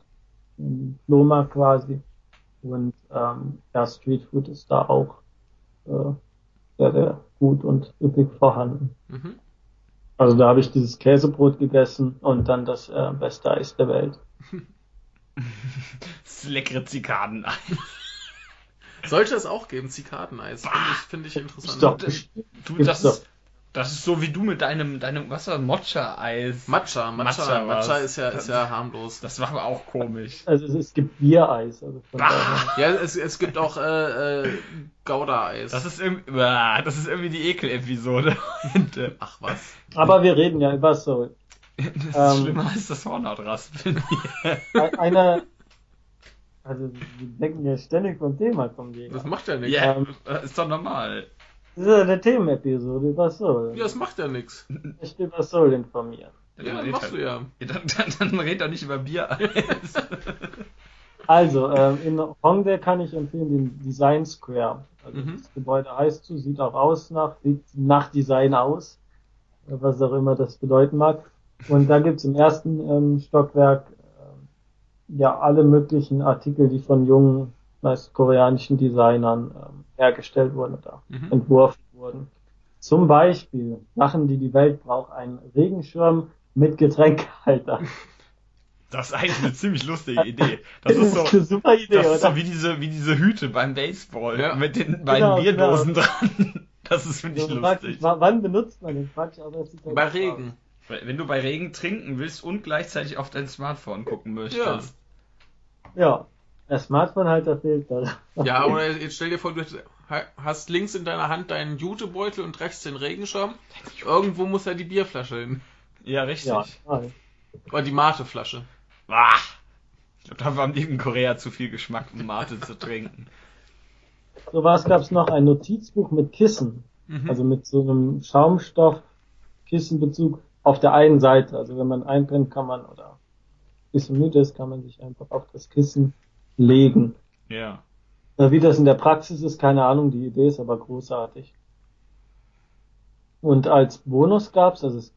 Flohmarkt quasi. Und ähm, ja, Streetfood ist da auch äh, sehr, sehr gut und üppig vorhanden. Mhm. Also da habe ich dieses Käsebrot gegessen und dann das äh, beste Eis der Welt. Das leckere Zikadeneis. Sollte es auch geben, Zikadeneis. Finde ich, finde ich interessant. Doch, Du, das ist, das ist so wie du mit deinem, deinem, was war Matcha-Eis. Matcha, Matcha, Matcha Matcha, ist ja, ist ja harmlos. Das war aber auch komisch. Also es, es gibt Biereis. Also Ah. Ja, es, es gibt auch äh, äh, Gouda-Eis. Das ist irgendwie, Uah, das ist irgendwie die Ekel-Episode. Ach was. Aber wir reden ja über Soul. Das ist Ähm. schlimmer als das Hornhautraspeln hier. Ein- Eine, also wir denken ja ständig vom Thema kommen wir. Das macht ja nichts. Ja, Ähm. das ist doch normal. Das ist ja eine Themenepisode über Soul. Ja, das macht ja nichts. Ich bin über Soul informieren. Ja, machst du ja. Ja, dann, dann, dann red doch nicht über Bier. Also, ähm, in Hongdae kann ich empfehlen den Design Square. Also Mhm. das Gebäude heißt so, sieht auch aus nach, sieht nach Design aus, äh, was auch immer das bedeuten mag. Und da gibt's im ersten ähm, Stockwerk ähm, ja alle möglichen Artikel, die von jungen, meist koreanischen Designern ähm, hergestellt wurden oder Mhm. entworfen wurden. Zum Beispiel Sachen, die die Welt braucht, ein Regenschirm mit Getränkehalter. Das ist eigentlich eine ziemlich lustige Idee. Das ist so, eine super Idee, das ist so oder? wie diese, wie diese Hüte beim Baseball Ja. mit den beiden Genau, Bierdosen dran. Das ist, finde ich, So, wann, lustig. wann benutzt man den Quatsch? Aber es sieht halt Bei Regen. Wenn du bei Regen trinken willst und gleichzeitig auf dein Smartphone gucken möchtest. Ja. aus. Ja, der Smartphone-Halter fehlt da. Ja, oder jetzt stell dir vor, du hast links in deiner Hand deinen Jutebeutel und rechts den Regenschirm. Irgendwo muss ja die Bierflasche hin. Ja, richtig. Ja. Oder die Mateflasche. Ah, ich glaube, da haben die in Korea zu viel Geschmack, um Mate zu trinken. So was gab's noch, ein Notizbuch mit Kissen. Mhm. Also mit so einem Schaumstoff-Kissenbezug auf der einen Seite. Also wenn man einpennt, kann man, oder ein bisschen müde ist, kann man sich einfach auf das Kissen legen. Ja. Äh, Wie das in der Praxis ist, keine Ahnung, die Idee ist aber großartig. Und als Bonus gab's, also es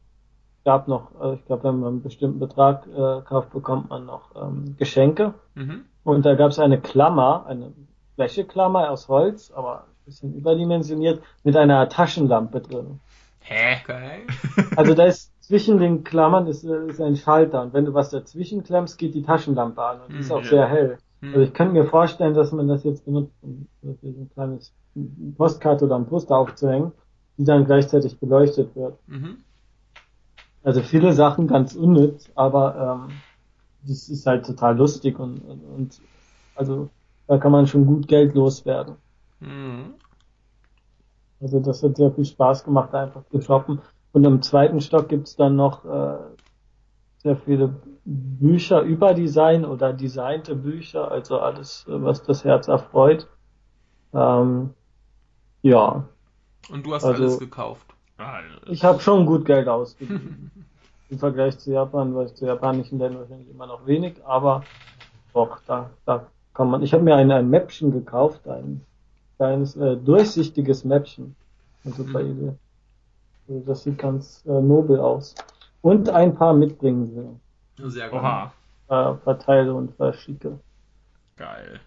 gab noch, äh, ich glaube, wenn man einen bestimmten Betrag äh, kauft, bekommt man noch ähm, Geschenke. Mhm. Und da gab's eine Klammer, eine Flächeklammer aus Holz, aber ein bisschen überdimensioniert, mit einer Taschenlampe drin. Hä? Okay. Also da ist zwischen den Klammern ist, äh, ist ein Schalter und wenn du was dazwischen klemmst, geht die Taschenlampe an und die ist Hm, auch ja. sehr hell. Hm. Also ich könnte mir vorstellen, dass man das jetzt benutzt, um ein kleines Postkarte oder ein Poster aufzuhängen, die dann gleichzeitig beleuchtet wird. Mhm. Also viele Sachen ganz unnütz, aber ähm, das ist halt total lustig und, und, und also da kann man schon gut Geld loswerden. Mhm. Also das hat sehr viel Spaß gemacht, einfach zu shoppen. Und im zweiten Stock gibt's dann noch äh, sehr viele Bücher über Design oder designte Bücher, also alles, was das Herz erfreut. Ähm, ja, Und du hast Also- alles gekauft. Ah, ich habe schon gut Geld ausgegeben. Im Vergleich zu Japan, weil ich zu japanischen Ländern wahrscheinlich immer noch wenig, aber doch, da, da kann man. Ich habe mir ein, ein Mäppchen gekauft, ein kleines äh, durchsichtiges Mäppchen. Eine super Mhm. Idee. Also das sieht ganz äh, nobel aus. Und ein paar Mitbringsel. Sehr gut. Oha. Äh, verteile und verschicke. Geil.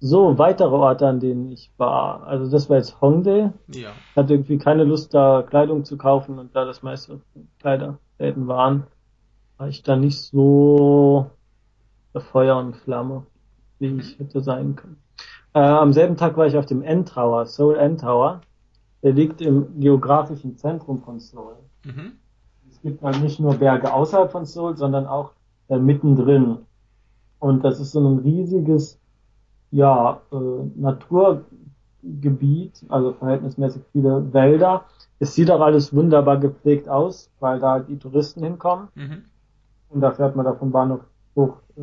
So, weitere Orte, an denen ich war. Also das war jetzt Hongdae. Ja. Ich hatte irgendwie keine Lust, da Kleidung zu kaufen und da das meiste Kleiderläden waren, war ich da nicht so Feuer und Flamme, wie ich hätte sein können. Äh, am selben Tag war ich auf dem N-Tower, Seoul N-Tower. Der liegt im geografischen Zentrum von Seoul. Mhm. Es gibt halt nicht nur Berge außerhalb von Seoul, sondern auch äh, mittendrin. Und das ist so ein riesiges, ja, äh, Naturgebiet, also verhältnismäßig viele Wälder. Es sieht auch alles wunderbar gepflegt aus, weil da die Touristen hinkommen. Mhm. Und da fährt man da vom Bahnhof hoch, äh,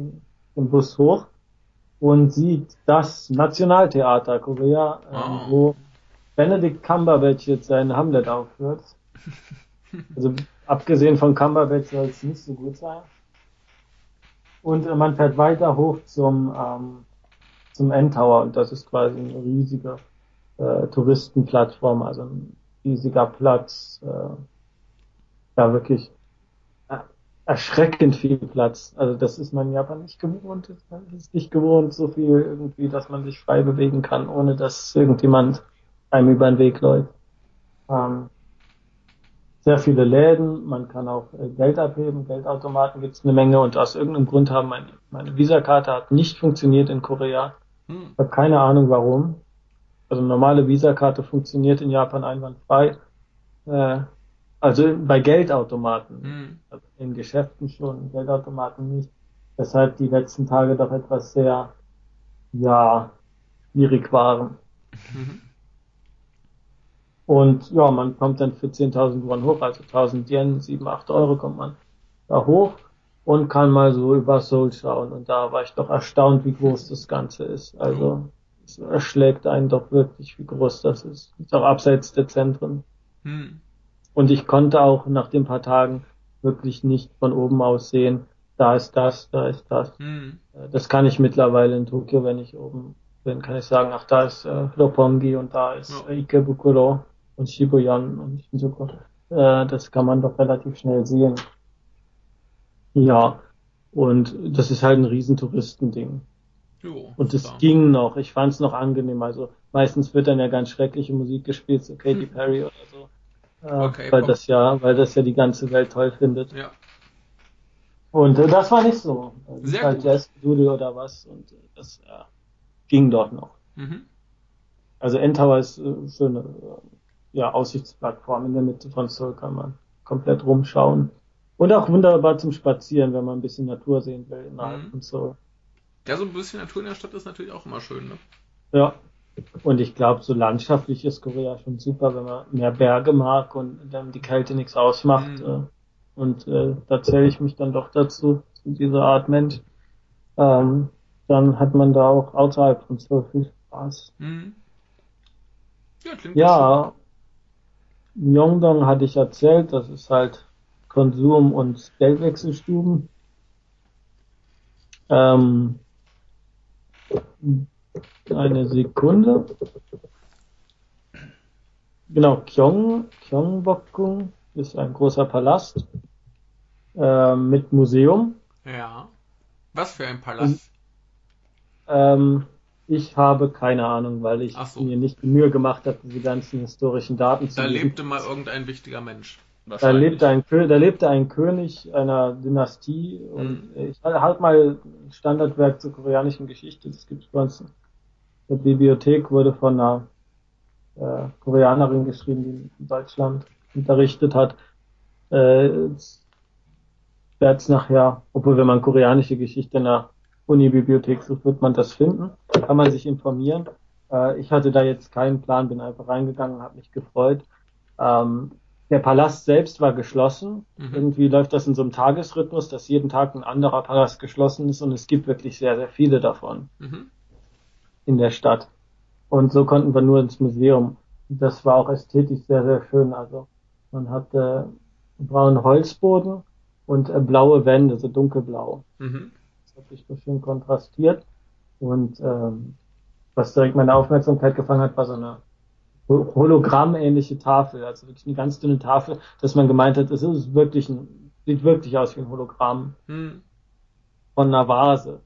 im Bus hoch und sieht das Nationaltheater Korea, ähm, Oh. wo Benedict Cumberbatch jetzt seinen Hamlet aufführt. Also abgesehen von Cumberbatch soll es nicht so gut sein. Und äh, man fährt weiter hoch zum ähm, zum N-Tower und das ist quasi eine riesige äh, Touristenplattform, also ein riesiger Platz. Äh, ja, wirklich. Äh, erschreckend viel Platz. Also das ist man in Japan nicht gewohnt. Man ist nicht gewohnt, so viel irgendwie, dass man sich frei bewegen kann, ohne dass irgendjemand einem über den Weg läuft. Ähm, sehr viele Läden, man kann auch äh, Geld abheben, Geldautomaten gibt es eine Menge und aus irgendeinem Grund haben meine, meine Visakarte hat nicht funktioniert in Korea. Hm. Ich habe keine Ahnung warum. Also normale Visakarte funktioniert in Japan einwandfrei. Äh, also bei Geldautomaten. Hm. Also in Geschäften schon, Geldautomaten nicht. Weshalb die letzten Tage doch etwas sehr, ja, schwierig waren. Mhm. Und ja, man kommt dann für 10.000 Won hoch, also 1000 Yen, 7, 8 Euro kommt man da hoch und kann mal so über Seoul schauen. Und da war ich doch erstaunt, wie groß das Ganze ist. Also es erschlägt einen doch wirklich, wie groß das ist. Ist auch abseits der Zentren. Hm. Und ich konnte auch nach den paar Tagen wirklich nicht von oben aus sehen, da ist das, da ist das. Hm. Äh, das kann ich mittlerweile in Tokio, wenn ich oben bin, kann ich sagen, ach, da ist äh, Roppongi und da ist ja. Ikebukuro und Shibuyan und Shinjuku. Äh, das kann man doch relativ schnell sehen. Ja, und das ist halt ein riesen Touristending. Jo, und es ging noch, ich fand es noch angenehm. Also meistens wird dann ja ganz schreckliche Musik gespielt, so Katy hm. Perry oder so. Äh, okay, weil das ja, weil das ja die ganze Welt toll findet. Ja. Und äh, das war nicht so. Das Sehr halt Jazz Doodle oder was und äh, das ging dort noch. Mhm. Also Endtower ist äh, schöne äh, ja, Aussichtsplattform in der Mitte von Seoul kann man komplett rumschauen. Und auch wunderbar zum Spazieren, wenn man ein bisschen Natur sehen will innerhalb mhm. von Seoul. Ja, so ein bisschen Natur in der Stadt ist natürlich auch immer schön, ne? Ja. Und ich glaube, so landschaftlich ist Korea schon super, wenn man mehr Berge mag und dann die Kälte nichts ausmacht. Mhm. Äh, und äh, da zähle ich mich dann doch dazu, zu dieser Art Mensch. Ähm, dann hat man da auch außerhalb von Seoul viel Spaß. Mhm. Ja, klingt ja Myeongdong hatte ich erzählt, das ist halt Konsum- und Geldwechselstuben. Ähm, eine Sekunde. Genau, Kyong, Kyongbokgung ist ein großer Palast äh, mit Museum. Ja. Was für ein Palast? Ähm, ich habe keine Ahnung, weil ich so. mir nicht die Mühe gemacht habe, diese ganzen historischen Daten zu Da lesen. lebte mal irgendein wichtiger Mensch. Da lebte, ein, da lebte ein König einer Dynastie und mhm. ich halt mal ein Standardwerk zur koreanischen Geschichte, das gibt es bei uns in der Bibliothek, wurde von einer äh, Koreanerin geschrieben, die in Deutschland unterrichtet hat. Äh, werde es nachher, obwohl wenn man koreanische Geschichte nach Uni-Bibliothek sucht, wird man das finden. Kann man sich informieren. Äh, ich hatte da jetzt keinen Plan, bin einfach reingegangen, habe mich gefreut. Ähm, der Palast selbst war geschlossen. Mhm. Irgendwie läuft das in so einem Tagesrhythmus, dass jeden Tag ein anderer Palast geschlossen ist und es gibt wirklich sehr, sehr viele davon mhm. in der Stadt. Und so konnten wir nur ins Museum. Das war auch ästhetisch sehr, sehr schön. Also man hatte braunen Holzboden und äh, blaue Wände, so dunkelblau. Mhm hat sich so schön kontrastiert. Und ähm, was direkt meine Aufmerksamkeit gefangen hat, war so eine Hologramm-ähnliche Tafel, also wirklich eine ganz dünne Tafel, dass man gemeint hat, es ist wirklich ein, sieht wirklich aus wie ein Hologramm hm. von einer Vase.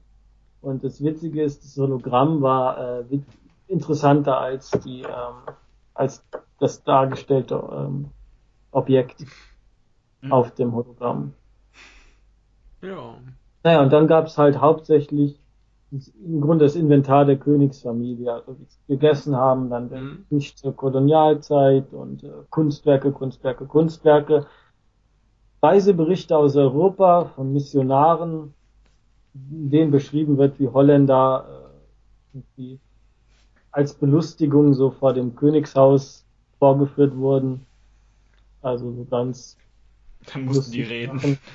Und das Witzige ist, das Hologramm war äh, interessanter als die ähm, als das dargestellte ähm, Objekt hm. auf dem Hologramm. Ja. Naja, und dann gab es halt hauptsächlich im Grunde das Inventar der Königsfamilie, also wie sie gegessen haben, dann mhm. nicht zur Kolonialzeit und äh, Kunstwerke, Kunstwerke, Kunstwerke. Reiseberichte aus Europa von Missionaren, in denen beschrieben wird, wie Holländer äh, als Belustigung so vor dem Königshaus vorgeführt wurden. Also so ganz dann mussten die reden.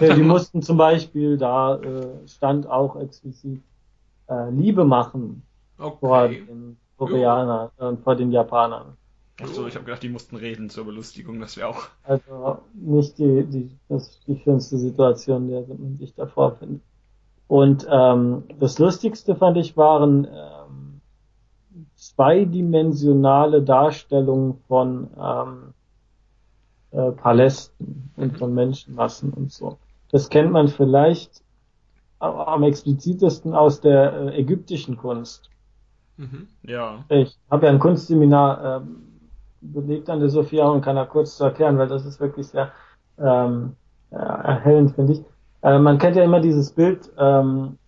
Ja, die mussten zum Beispiel, da äh, stand auch explizit äh, Liebe machen okay. vor den Koreanern und äh, vor den Japanern. Achso, ich habe gedacht, die mussten reden zur Belustigung, das wäre auch. Also nicht die, die, das die schönste Situation, der man sich davor findet. Und ähm, das Lustigste fand ich waren ähm, zweidimensionale Darstellungen von ähm, äh, Palästen und von Menschenmassen und so. Das kennt man vielleicht am explizitesten aus der äh, ägyptischen Kunst. Mhm. Ja. Ich habe ja ein Kunstseminar äh, belegt an der Sophia und kann da kurz zu erklären, weil das ist wirklich sehr ähm, erhellend, finde ich. Äh, man kennt ja immer dieses Bild ähm,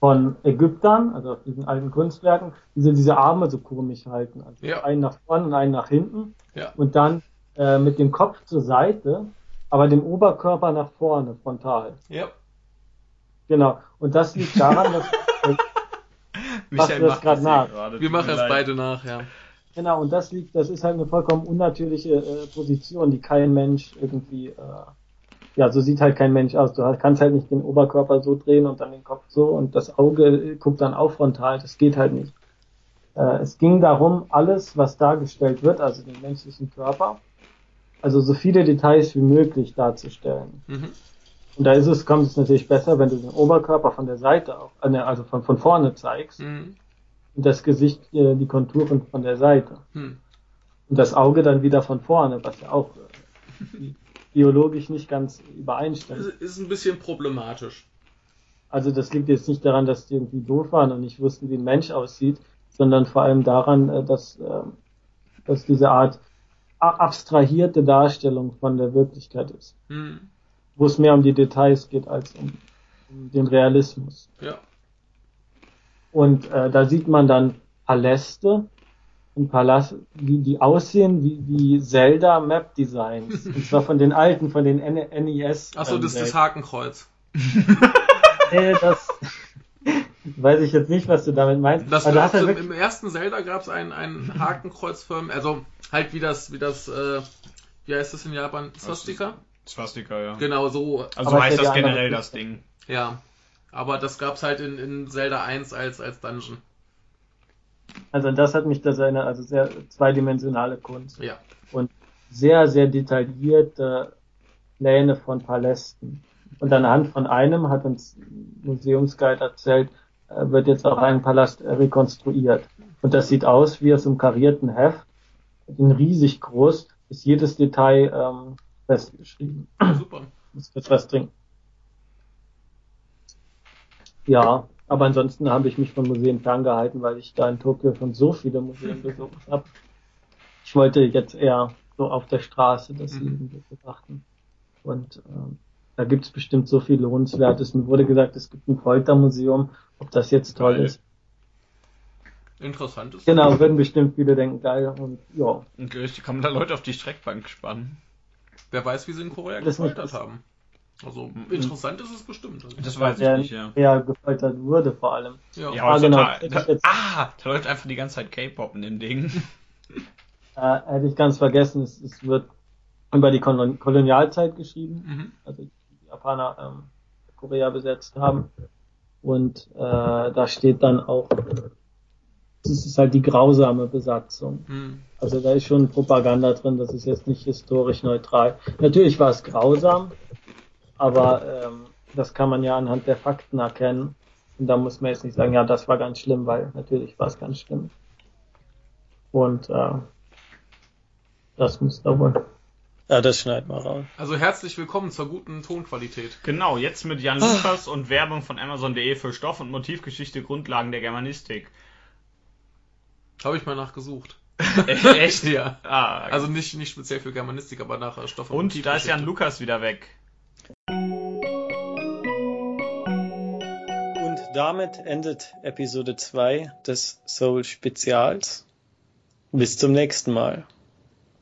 von Ägyptern, also auf diesen alten Kunstwerken, die so diese Arme so komisch halten. Also Ja. einen nach vorne und einen nach hinten. Ja. Und dann äh, mit dem Kopf zur Seite, aber dem Oberkörper nach vorne, frontal. Ja. Genau. Und das liegt daran, dass Machst du das grad hier nach? gerade, Wir machen es leid. beide nach, ja. Genau, und das liegt, das ist halt eine vollkommen unnatürliche äh, Position, die kein Mensch irgendwie, äh, ja, so sieht halt kein Mensch aus. Du kannst halt nicht den Oberkörper so drehen und dann den Kopf so und das Auge äh, guckt dann auch frontal, das geht halt nicht. Äh, es ging darum, alles, was dargestellt wird, also den menschlichen Körper, also so viele Details wie möglich darzustellen. Mhm. Und da ist es, kommt es natürlich besser, wenn du den Oberkörper von der Seite auch, äh, ne, also von, von vorne zeigst Mhm. und das Gesicht, äh, die Konturen von der Seite. Hm. Und das Auge dann wieder von vorne, was ja auch äh, biologisch nicht ganz übereinstimmt. ist ein bisschen problematisch. Also das liegt jetzt nicht daran, dass die irgendwie doof waren und nicht wussten, wie ein Mensch aussieht, sondern vor allem daran, dass, ähm, dass diese Art abstrahierte Darstellung von der Wirklichkeit ist, Hm. wo es mehr um die Details geht als um, um den Realismus. Ja. Und äh, da sieht man dann Paläste und Palast, die, die aussehen wie, wie Zelda Map Designs. und zwar von den alten, von den N NES. Achso, ähm, das ist das Zelda. Hakenkreuz. Nee, das weiß ich jetzt nicht, was du damit meinst. Das Aber gab's im, im ersten Zelda gab es ein, ein Hakenkreuzfirmen, also halt wie das, wie das, äh, wie heißt das in Japan? Swastika? Swastika, ja. Genau, so, Also Aber heißt das generell das Ding. ja. Aber das gab's halt in, in Zelda 1 als, als Dungeon. also das hat mich das erinnert, also sehr zweidimensionale Kunst Ja. und sehr, sehr detaillierte Pläne von Palästen. Und anhand von einem hat uns ein Museumsguide erzählt, äh, wird jetzt auch ein Palast rekonstruiert. Und das sieht aus wie aus einem karierten Heft, in riesig groß, ist jedes Detail ähm, festgeschrieben. Super. muss kurz was trinken. Ja, aber ansonsten habe ich mich von Museen ferngehalten, weil ich da in Tokio schon so viele Museen besucht habe. Ich wollte jetzt eher so auf der Straße das Mhm. Leben betrachten. Und ähm, da gibt es bestimmt so viel Lohnenswertes. Mir wurde gesagt, es gibt ein Foltermuseum. Ob das jetzt toll ist. Interessant ist. Genau, würden bestimmt viele denken, geil. Und ja, Und richtig kann man da Leute auf die Streckbank spannen. Wer weiß, wie sie in Korea Das gefoltert haben. Also interessant ist es bestimmt. Das weiß ich der, nicht, ja. der gefoltert wurde vor allem. Ja. Ja, Ah, genau. Da, jetzt- ah, da läuft einfach die ganze Zeit K-Pop in dem Ding. Äh, hätte ich ganz vergessen, es, es wird über die Kolon Kolonialzeit geschrieben. Mhm. also die Japaner ähm, Korea besetzt haben. Und äh, da steht dann auch, das ist halt die grausame Besatzung. Hm. Also da ist schon Propaganda drin, das ist jetzt nicht historisch neutral. Natürlich war es grausam, aber ähm, das kann man ja anhand der Fakten erkennen. Und da muss man jetzt nicht sagen, ja, das war ganz schlimm, weil natürlich war es ganz schlimm. Und äh, das muss da wohl. Ja, das schneiden wir raus. Also herzlich willkommen zur guten Tonqualität. Genau, jetzt mit Jan Lukas und Werbung von Amazon.de für Stoff- und Motivgeschichte Grundlagen der Germanistik. Habe ich mal nachgesucht. Echt? Ja. Ah, Also nicht, nicht speziell für Germanistik, aber nach äh, Stoff und da ist Jan. Lukas wieder weg. Und damit endet Episode 2 des Soul Spezials. Bis zum nächsten Mal.